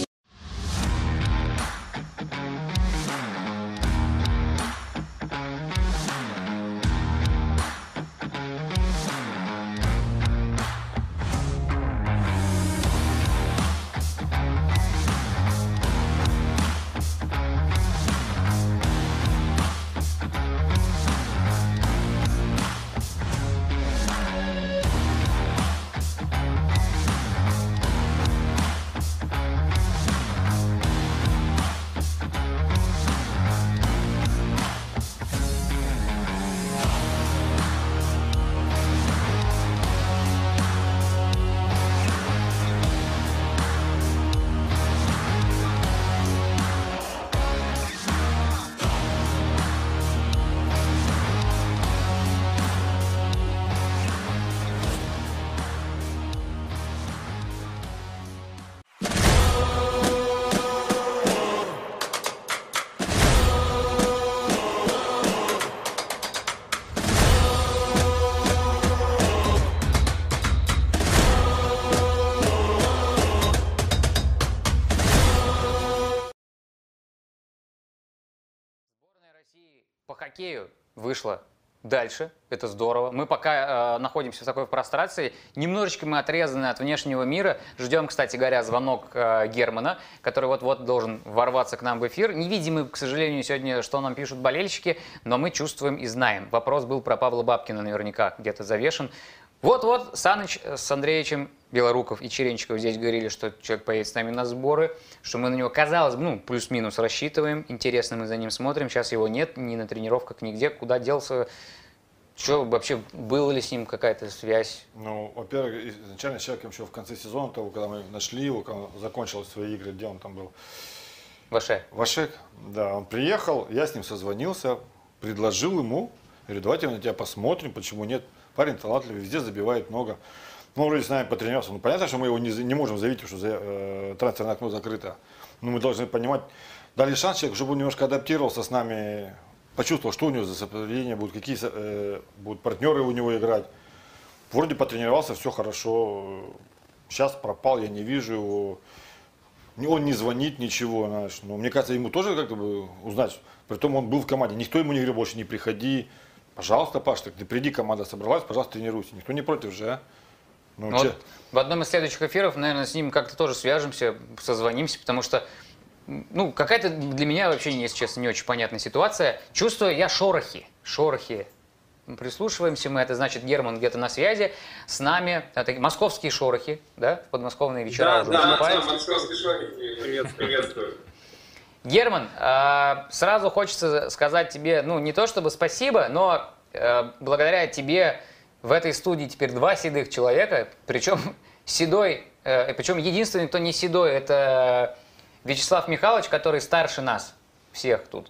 По хоккею вышло дальше, это здорово. Мы пока э, находимся в такой прострации, немножечко мы отрезаны от внешнего мира. Ждем, кстати говоря, звонок э, Германа, который вот-вот должен ворваться к нам в эфир. Не видим мы, к сожалению, сегодня, что нам пишут болельщики, но мы чувствуем и знаем. Вопрос был про Павла Бабкина наверняка где-то завешен. Вот-вот Саныч с Андреевичем Белоруков и Черенчиков здесь говорили, что человек поедет с нами на сборы, что мы на него, казалось бы, ну, плюс-минус рассчитываем, интересно мы за ним смотрим, сейчас его нет, ни на тренировках, нигде, куда делся, что вообще, была ли с ним какая-то связь? Ну, во-первых, изначально человек еще в конце сезона, того, когда мы нашли его, когда он закончил свои игры, где он там был? Ваше. Вашек, да, он приехал, я с ним созвонился, предложил ему, говорю, давайте мы на тебя посмотрим, почему нет, Парень талантливый, везде забивает много. Ну, вроде с нами потренировался. Ну, понятно, что мы его не, не можем заявить, что за, э, трансферное окно закрыто. Но мы должны понимать, дали шанс человеку, чтобы он немножко адаптировался с нами, почувствовал, что у него за сопровождение будут, какие э, будут партнеры у него играть. Вроде потренировался, все хорошо. Сейчас пропал, я не вижу его. Он не звонит, ничего, знаешь. Но мне кажется, ему тоже как-то бы узнать. Притом он был в команде. Никто ему не говорил, больше не приходи. Пожалуйста, Паш, ты приди, команда собралась, пожалуйста, тренируйся. Никто не против же, а? Ну, вот в одном из следующих эфиров, наверное, с ним как-то тоже свяжемся, созвонимся, потому что ну, какая-то для меня вообще, если честно, не очень понятная ситуация. Чувствую я шорохи, шорохи. Прислушиваемся мы, это значит Герман где-то на связи с нами. Это московские шорохи, да, в подмосковные вечера да, уже да, Да, московские шорохи, привет, приветствую. Герман, а, сразу хочется сказать тебе, ну, не то чтобы спасибо, но э, благодаря тебе в этой студии теперь два седых человека, причем седой, э, причем единственный, кто не седой, это Вячеслав Михайлович, который старше нас. всех тут.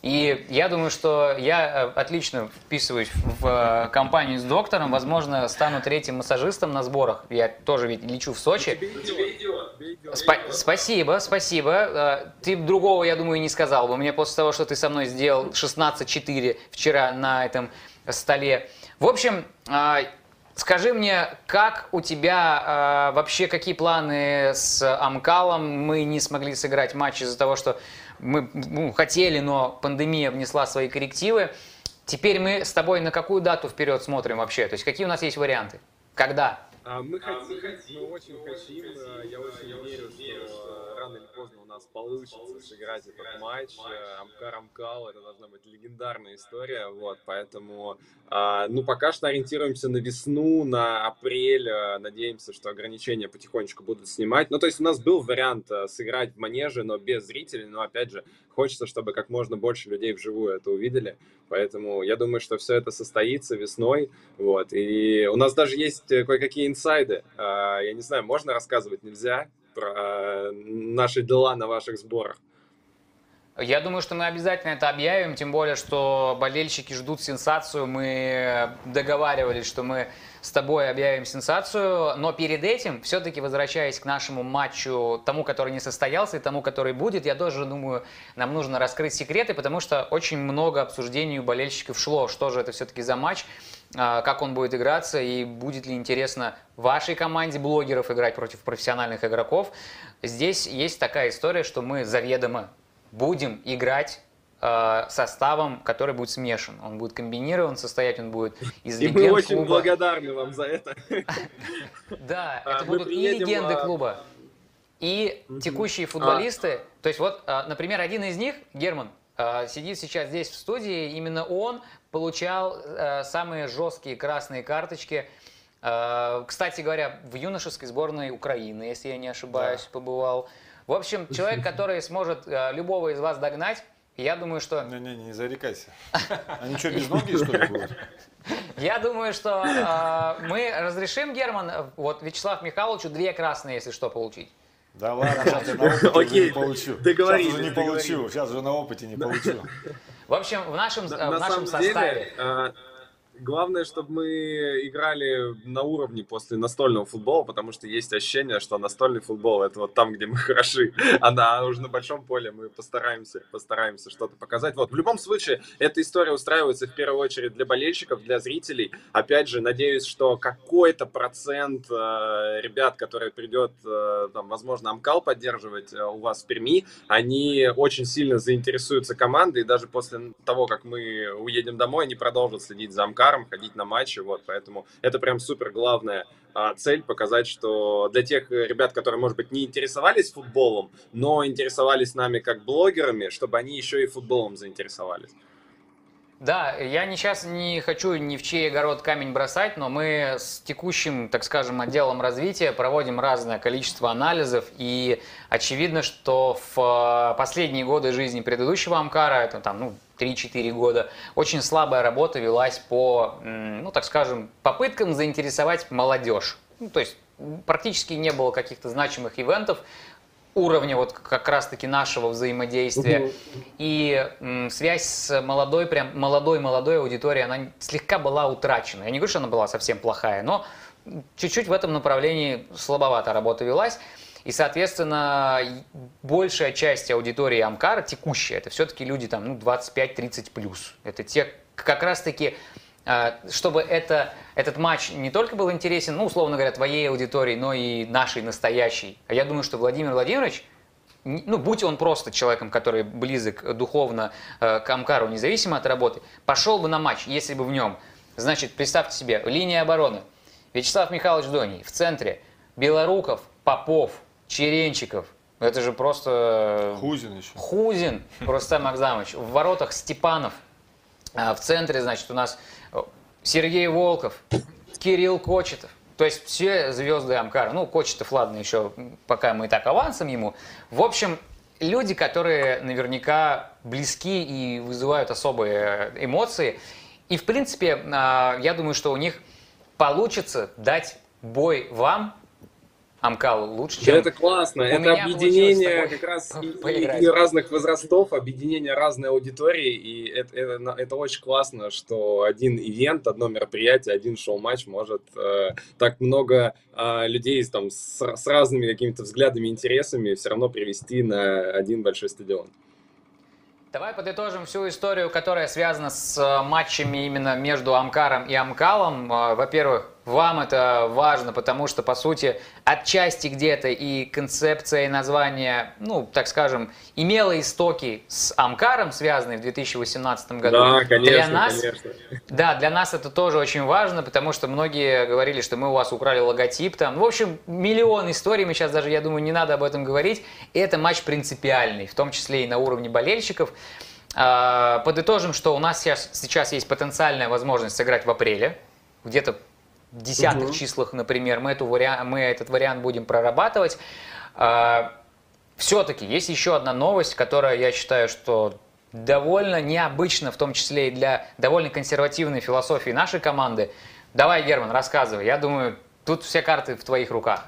И я думаю, что я э, отлично вписываюсь в компанию с доктором. Возможно, стану третьим массажистом на сборах. Я тоже ведь лечу в Сочи. Спа- спасибо, спасибо. Э, Ты другого, я думаю, не сказал бы. Мне после того, что ты со мной сделал 16-4 вчера на этом столе. В общем, а, скажи мне, как у тебя а, вообще, какие планы с Амкалом? Мы не смогли сыграть матч из-за того, что мы ну, хотели, но пандемия внесла свои коррективы. Теперь мы с тобой на какую дату вперед смотрим вообще? То есть какие у нас есть варианты? Когда? А, мы хотим, мы очень хотим, э, я очень верю, что рано или поздно у нас получится сыграть этот матч. Э, Амкар Амкал, это должна быть легендарная история, вот, поэтому, а, ну, пока что ориентируемся на весну, на апрель, э, надеемся, что ограничения потихонечку будут снимать. Ну, то есть у нас был вариант э, сыграть в манеже, но без зрителей, но, опять же, хочется, чтобы как можно больше людей вживую это увидели, поэтому я думаю, что все это состоится весной, вот, и у нас даже есть э, кое-какие инсайды, А, я не знаю, можно рассказывать, нельзя, про э, наши дела на ваших сборах. Я думаю, что мы обязательно это объявим, тем более, что болельщики ждут сенсацию. Мы договаривались, что мы с тобой объявим сенсацию, но перед этим, все-таки возвращаясь к нашему матчу, тому, который не состоялся, и тому, который будет, я тоже думаю, нам нужно раскрыть секреты, потому что очень много обсуждений у болельщиков шло, что же это все-таки за матч, а, как он будет играться, и будет ли интересно вашей команде блогеров играть против профессиональных игроков. Здесь есть такая история, что мы заведомо будем играть составом, который будет смешан. Он будет комбинирован, состоять он будет из И легенд мы очень клуба. благодарны вам за это. Да, А, это будут и легенды а, клуба, и текущие футболисты. То есть вот, а, например, один из них, Герман, а, сидит сейчас здесь в студии, именно он получал э, самые жесткие красные карточки. Э, Кстати говоря, в юношеской сборной Украины, если я не ошибаюсь, побывал. В общем, человек, который сможет э, любого из вас догнать, я думаю, что Не-не, не зарекайся. Они что, без ноги, что ли, будут? Я думаю, что э, мы разрешим, Герман, вот Вячеслав Михайловичу две красные, если что, получить. Да ладно, сейчас же на опыте уже Окей, не получу. договорились, Сейчас уже не договорились. получу, сейчас же на опыте не получу. В общем, в нашем, На в на нашем самом составе. деле, а, главное, чтобы мы играли на уровне после настольного футбола, потому что есть ощущение, что настольный футбол это вот там, где мы хороши, а на, уже на большом поле мы постараемся, постараемся что-то показать. Вот в любом случае эта история устраивается в первую очередь для болельщиков, для зрителей. Опять же, надеюсь, что какой-то процент э, ребят, которые придет, э, там, возможно, Амкал поддерживать э, у вас в Перми, они очень сильно заинтересуются командой, и даже после того, как мы уедем домой, они продолжат следить за Амкаром, ходить на матчи, вот, поэтому это прям супер главная а, цель, показать, что для тех э, ребят, которые, может быть, не интересовались футболом, но интересовались нами как блогерами, чтобы они еще и футболом заинтересовались. Да, я не сейчас не хочу ни в чей огород камень бросать, но мы с текущим, так скажем, отделом развития проводим разное количество анализов, и очевидно, что в э, последние годы жизни предыдущего Амкара, это там, ну, 3-4 года, очень слабая работа велась по, ну, так скажем, попыткам заинтересовать молодежь. Ну, то есть практически не было каких-то значимых ивентов, уровня вот как раз-таки нашего взаимодействия. И м, связь с молодой, прям молодой, молодой аудиторией, она слегка была утрачена. Я не говорю, что она была совсем плохая, но чуть-чуть в этом направлении слабовато работа велась. И, соответственно, большая часть аудитории Амкара, текущая, это все-таки люди там, ну, 25-30 плюс. Это те, как раз-таки, чтобы это, этот матч не только был интересен, ну, условно говоря, твоей аудитории, но и нашей настоящей. А я думаю, что Владимир Владимирович, ну, будь он просто человеком, который близок духовно э, к Амкару, независимо от работы, пошел бы на матч, если бы в нем, значит, представьте себе, линия обороны, Вячеслав Михайлович Доний, в центре, Белоруков, Попов, Черенчиков, это же просто... Хузин еще. Хузин, Рустам Акзамович, в воротах Степанов, а в центре, значит, у нас э, Сергей Волков, Кирилл Кочетов. То есть все звезды Амкара. Ну, Кочетов, ладно, еще пока мы и так авансом ему. В общем, люди, которые наверняка близки и вызывают особые эмоции. И, в принципе, а, я думаю, что у них получится дать бой вам Амкал лучше, чем... это классно, у это объединение как раз и, и- и разных возрастов, объединение разной аудитории, и это, это, это очень классно, что один ивент, одно мероприятие, один шоу-матч может э, так много э, людей там, с, с разными какими-то взглядами, интересами все равно привести на один большой стадион. Давай подытожим всю историю, которая связана с э, матчами именно между Амкаром и Амкалом. Э, Во-первых, вам это важно, потому что, по сути, отчасти где-то и концепция, и название, ну, так скажем, имела истоки с Амкаром, связанные в 2018 году. Да, конечно, Для нас, конечно. да, для нас это тоже очень важно, потому что многие говорили, что мы у вас украли логотип там. Ну, В общем, миллион историй, мы сейчас даже, я думаю, не надо об этом говорить. И это матч принципиальный, в том числе и на уровне болельщиков. А, Подытожим, что у нас сейчас, сейчас есть потенциальная возможность сыграть в апреле, где-то десятых Мгм. числах, например, мы, эту вариа- мы этот вариант будем прорабатывать. Все-таки есть еще одна новость, которая, я считаю, что довольно необычна, в том числе и для довольно консервативной философии нашей команды. Давай, Герман, рассказывай. Я думаю, тут все карты в твоих руках.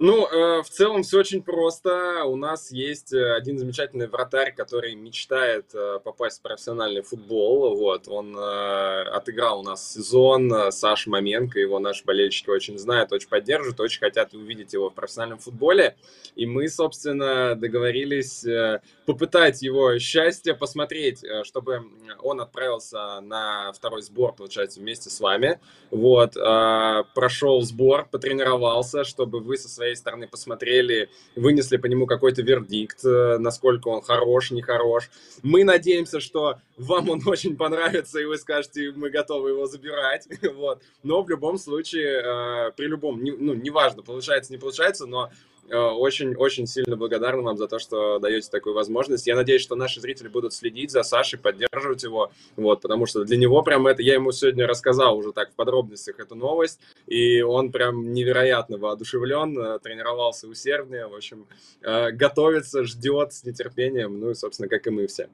Ну, э, в целом все очень просто. У нас есть э, один замечательный вратарь, который мечтает э, попасть в профессиональный футбол. Вот, он э, отыграл у нас сезон. э, Саша Маменко, его наши болельщики очень знают, очень поддерживают, очень хотят увидеть его в профессиональном футболе. И мы, собственно, договорились э, попытать его счастье, посмотреть, чтобы он отправился на второй сбор, получается, вместе с вами. Вот, прошел сбор, потренировался, чтобы вы со своей стороны посмотрели, вынесли по нему какой-то вердикт, э, насколько он хорош, нехорош. Мы надеемся, что вам он очень понравится, и вы скажете, мы готовы его забирать. Вот. Но в любом случае, э, при любом, ну, неважно, получается, не получается, но очень-очень сильно благодарны вам за то, что даете такую возможность. Я надеюсь, что наши зрители будут следить за Сашей, поддерживать его, вот, потому что для него прям это, я ему сегодня рассказал уже так в подробностях эту новость, и он прям невероятно воодушевлен, э, тренировался усерднее, в общем, э, готовится, ждет с нетерпением, ну и, собственно, как и мы все.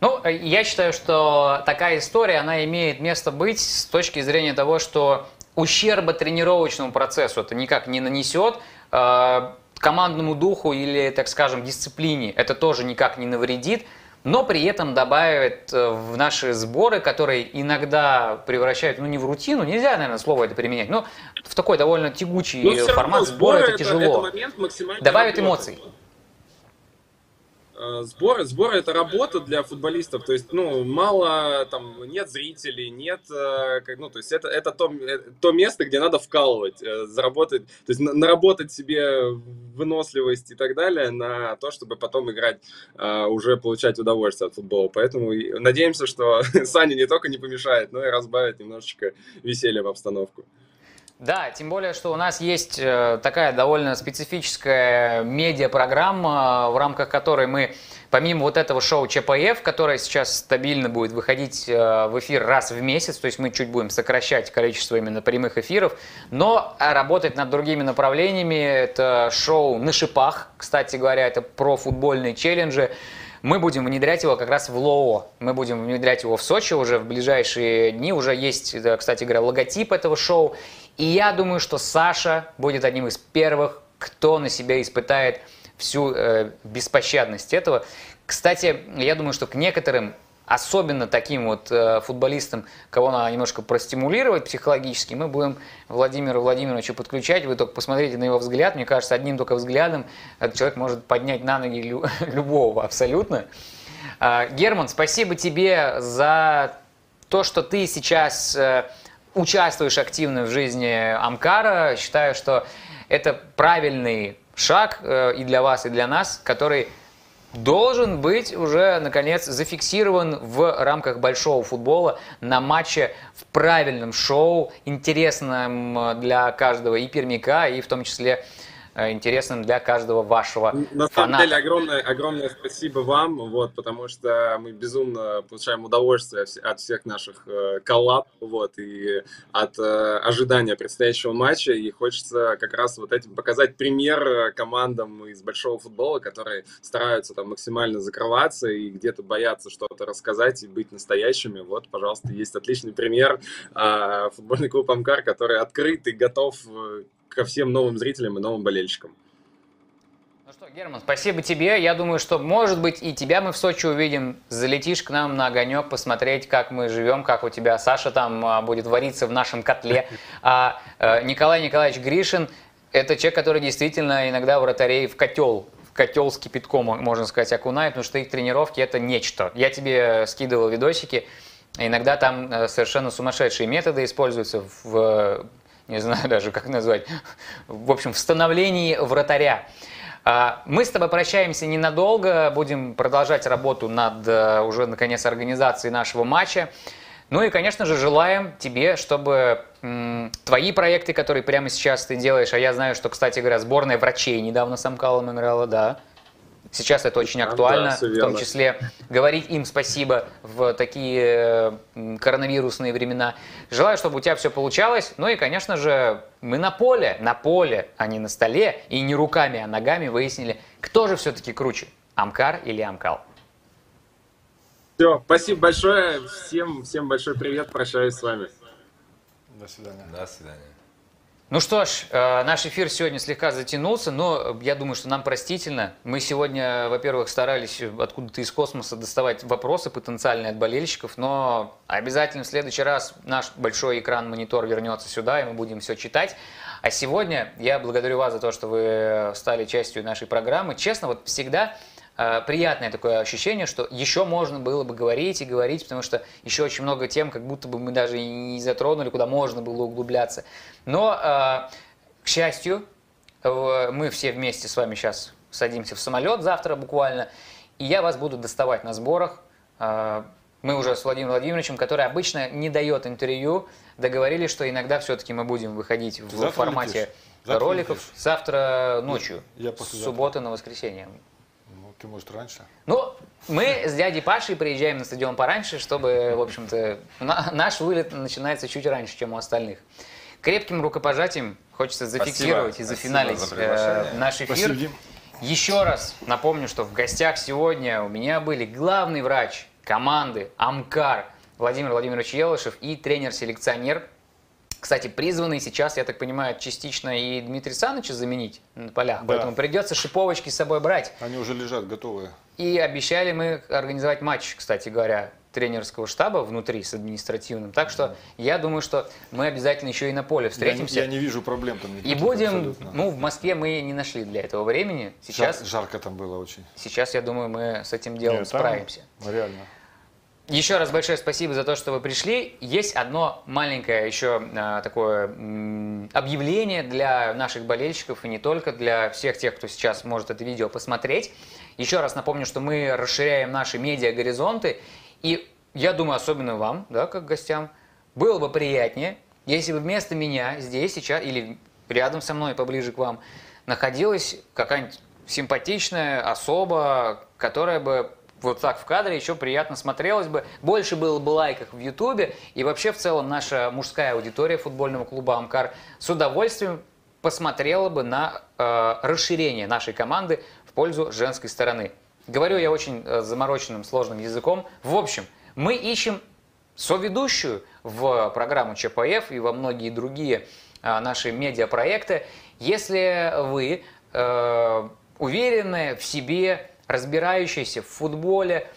Ну, э, я считаю, что такая история, она имеет место быть с точки зрения того, что ущерба тренировочному процессу это никак не нанесет, э, командному духу или, так скажем, дисциплине это тоже никак не навредит, но при этом добавит э, в наши сборы, которые иногда превращают, ну не в рутину, нельзя, наверное, слово это применять, но в такой довольно тягучий Но формат сбора это, это тяжело. момент максимальной Добавит работы. эмоций. Э, Сборы, сборы это работа для футболистов, то есть, ну, мало, там, нет зрителей, нет, э, ну, то есть, это, это то, э, то место, где надо вкалывать, заработать, то есть, на- наработать себе выносливость и так далее на то, чтобы потом играть, уже получать удовольствие от футбола, поэтому надеемся, что Саня не только не помешает, но и разбавит немножечко веселья в обстановку. Да, тем более, что у нас есть э, такая довольно специфическая медиапрограмма, в рамках которой мы, помимо вот этого шоу ЧПФ, которое сейчас стабильно будет выходить э, в эфир раз в месяц, то есть мы чуть будем сокращать количество именно прямых эфиров, но э, работать над другими направлениями, это шоу «На шипах», кстати говоря, это про футбольные челленджи, мы будем внедрять его как раз в ЛОО. Мы будем внедрять его в Сочи уже в ближайшие дни. Уже есть, кстати говоря, логотип этого шоу. И я думаю, что Саша будет одним из первых, кто на себя испытает всю э, беспощадность этого. Кстати, я думаю, что к некоторым, особенно таким вот э, футболистам, кого надо немножко простимулировать психологически, мы будем Владимира Владимировича подключать. Вы только посмотрите на его взгляд. Мне кажется, одним только взглядом этот человек может поднять на ноги лю- любого абсолютно. А, Герман, спасибо тебе за то, что ты сейчас э, участвуешь активно в жизни Амкара. Считаю, что это правильный шаг э, и для вас, и для нас, который должен быть уже, наконец, зафиксирован в рамках большого футбола на матче в правильном шоу, интересном э, для каждого и пермяка, и в том числе э, интересным для каждого вашего На самом фаната. деле огромное, огромное спасибо вам, вот, потому что мы безумно получаем удовольствие от всех наших э, коллаб, вот, и от э, ожидания предстоящего матча, и хочется как раз вот этим показать пример э, командам из большого футбола, которые стараются там максимально закрываться и где-то боятся что-то рассказать и быть настоящими. Вот, пожалуйста, есть отличный пример, э, футбольный клуб Амкар, который открыт и готов э, ко всем новым зрителям и новым болельщикам. Ну что, Герман, спасибо тебе. Я думаю, что, может быть, и тебя мы в Сочи увидим. Залетишь к нам на огонек, посмотреть, как мы живем, как у тебя Саша там а, будет вариться в нашем котле. А э, Николай Николаевич Гришин – это человек, который действительно иногда вратарей в котел в котел с кипятком, можно сказать, окунает, потому что их тренировки – это нечто. Я тебе скидывал видосики, иногда там э, совершенно сумасшедшие методы используются в, не знаю даже, как назвать, в общем, в становлении вратаря. А, мы с тобой прощаемся ненадолго, будем продолжать работу над э, уже, наконец, организацией нашего матча. Ну и, конечно же, желаем тебе, чтобы м, твои проекты, которые прямо сейчас ты делаешь, а я знаю, что, кстати говоря, сборная врачей недавно с Амкалом играла, да, Сейчас это очень актуально, Да, в том числе говорить им спасибо в такие коронавирусные времена. Желаю, чтобы у тебя все получалось. Ну и, конечно же, мы на поле, на поле, а не на столе, и не руками, а ногами выяснили, кто же все-таки круче, Амкар или Амкал. Все, спасибо большое. Всем, всем большой привет. Прощаюсь с вами. До свидания. До свидания. Ну что ж, э, наш эфир сегодня слегка затянулся, но я думаю, что нам простительно. Мы сегодня, во-первых, старались откуда-то из космоса доставать вопросы потенциальные от болельщиков, но обязательно в следующий раз наш большой экран-монитор вернется сюда, и мы будем все читать. А сегодня я благодарю вас за то, что вы стали частью нашей программы. Честно, вот всегда приятное такое ощущение, что еще можно было бы говорить и говорить, потому что еще очень много тем, как будто бы мы даже и не затронули, куда можно было углубляться. Но, э, к счастью, э, мы все вместе с вами сейчас садимся в самолет завтра буквально, и я вас буду доставать на сборах. Э, Мы уже с Владимиром Владимировичем, который обычно не дает интервью, договорились, что иногда все-таки мы будем выходить в завтра формате летишь? Завтра роликов летишь? завтра ночью, Я с послезавтра. субботы на воскресенье. Ты, может, раньше? Ну, мы с дядей Пашей приезжаем на стадион пораньше, чтобы, в общем-то, на- наш вылет начинается чуть раньше, чем у остальных. Крепким рукопожатием хочется зафиксировать и Спасибо зафиналить за э, наш эфир. Спасибо. Еще раз напомню, что в гостях сегодня у меня были главный врач команды Амкар Владимир Владимирович Елышев и тренер-селекционер кстати, призванный сейчас, я так понимаю, частично и Дмитрий Саныча заменить на полях, Да. поэтому придется шиповочки с собой брать. Они уже лежат, готовые. И обещали мы организовать матч, кстати говоря, тренерского штаба внутри с административным. Так что я думаю, что мы обязательно еще и на поле Я не, встретимся. я не вижу проблем там И будем, абсолютно. ну, в Москве мы не нашли для этого времени. Сейчас, Жар- жарко там было очень. сейчас я думаю, мы с этим делом Нет, там справимся. Реально. Еще раз большое спасибо за то, что вы пришли. Есть одно маленькое еще а, такое м, объявление для наших болельщиков и не только для всех тех, кто сейчас может это видео посмотреть. Еще раз напомню, что мы расширяем наши медиа-горизонты. И я думаю, особенно вам, да, как гостям, было бы приятнее, если бы вместо меня здесь сейчас или рядом со мной, поближе к вам, находилась какая-нибудь симпатичная особа, которая бы вот так в кадре еще приятно смотрелось бы, больше было бы лайков в Ютубе, и вообще в целом наша мужская аудитория футбольного клуба «Амкар» с удовольствием посмотрела бы на э, расширение нашей команды в пользу женской стороны. Говорю я очень э, замороченным, сложным языком. В общем, мы ищем соведущую в программу ЧПФ и во многие другие а, наши медиапроекты. Если вы э, уверенная в себе, разбирающаяся в футболе,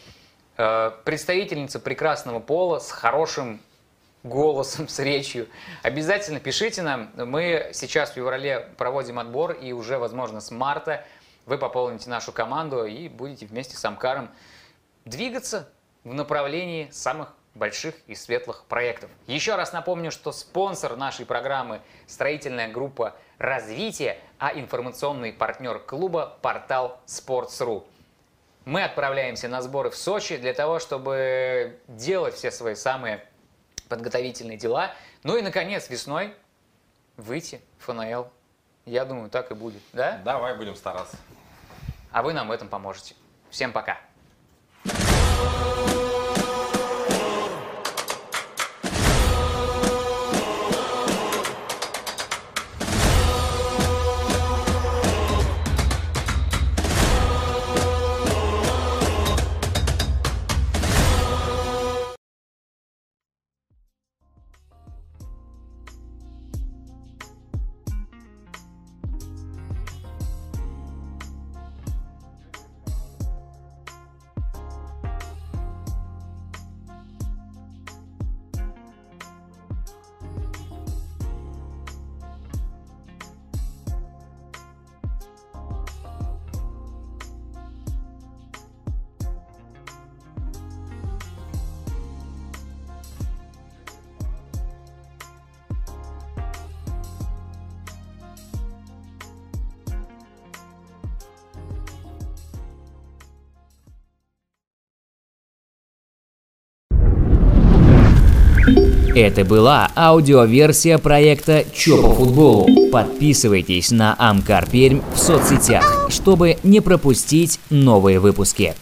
э, представительница прекрасного пола с хорошим голосом, с речью, обязательно пишите нам. Мы сейчас в феврале проводим отбор, и уже, возможно, с марта вы пополните нашу команду и будете вместе с Амкаром двигаться в направлении самых больших и светлых проектов. Еще раз напомню, что спонсор нашей программы – строительная группа «Развитие», а информационный партнер клуба – портал Sports.ru. Мы отправляемся на сборы в Сочи для того, чтобы делать все свои самые подготовительные дела. Ну и, наконец, весной выйти в ФНЛ. Я думаю, так и будет, да? Давай будем стараться. А вы нам в этом поможете. Всем пока! Это была аудиоверсия проекта «Чё по футболу». Подписывайтесь на Амкар Пермь в соцсетях, чтобы не пропустить новые выпуски.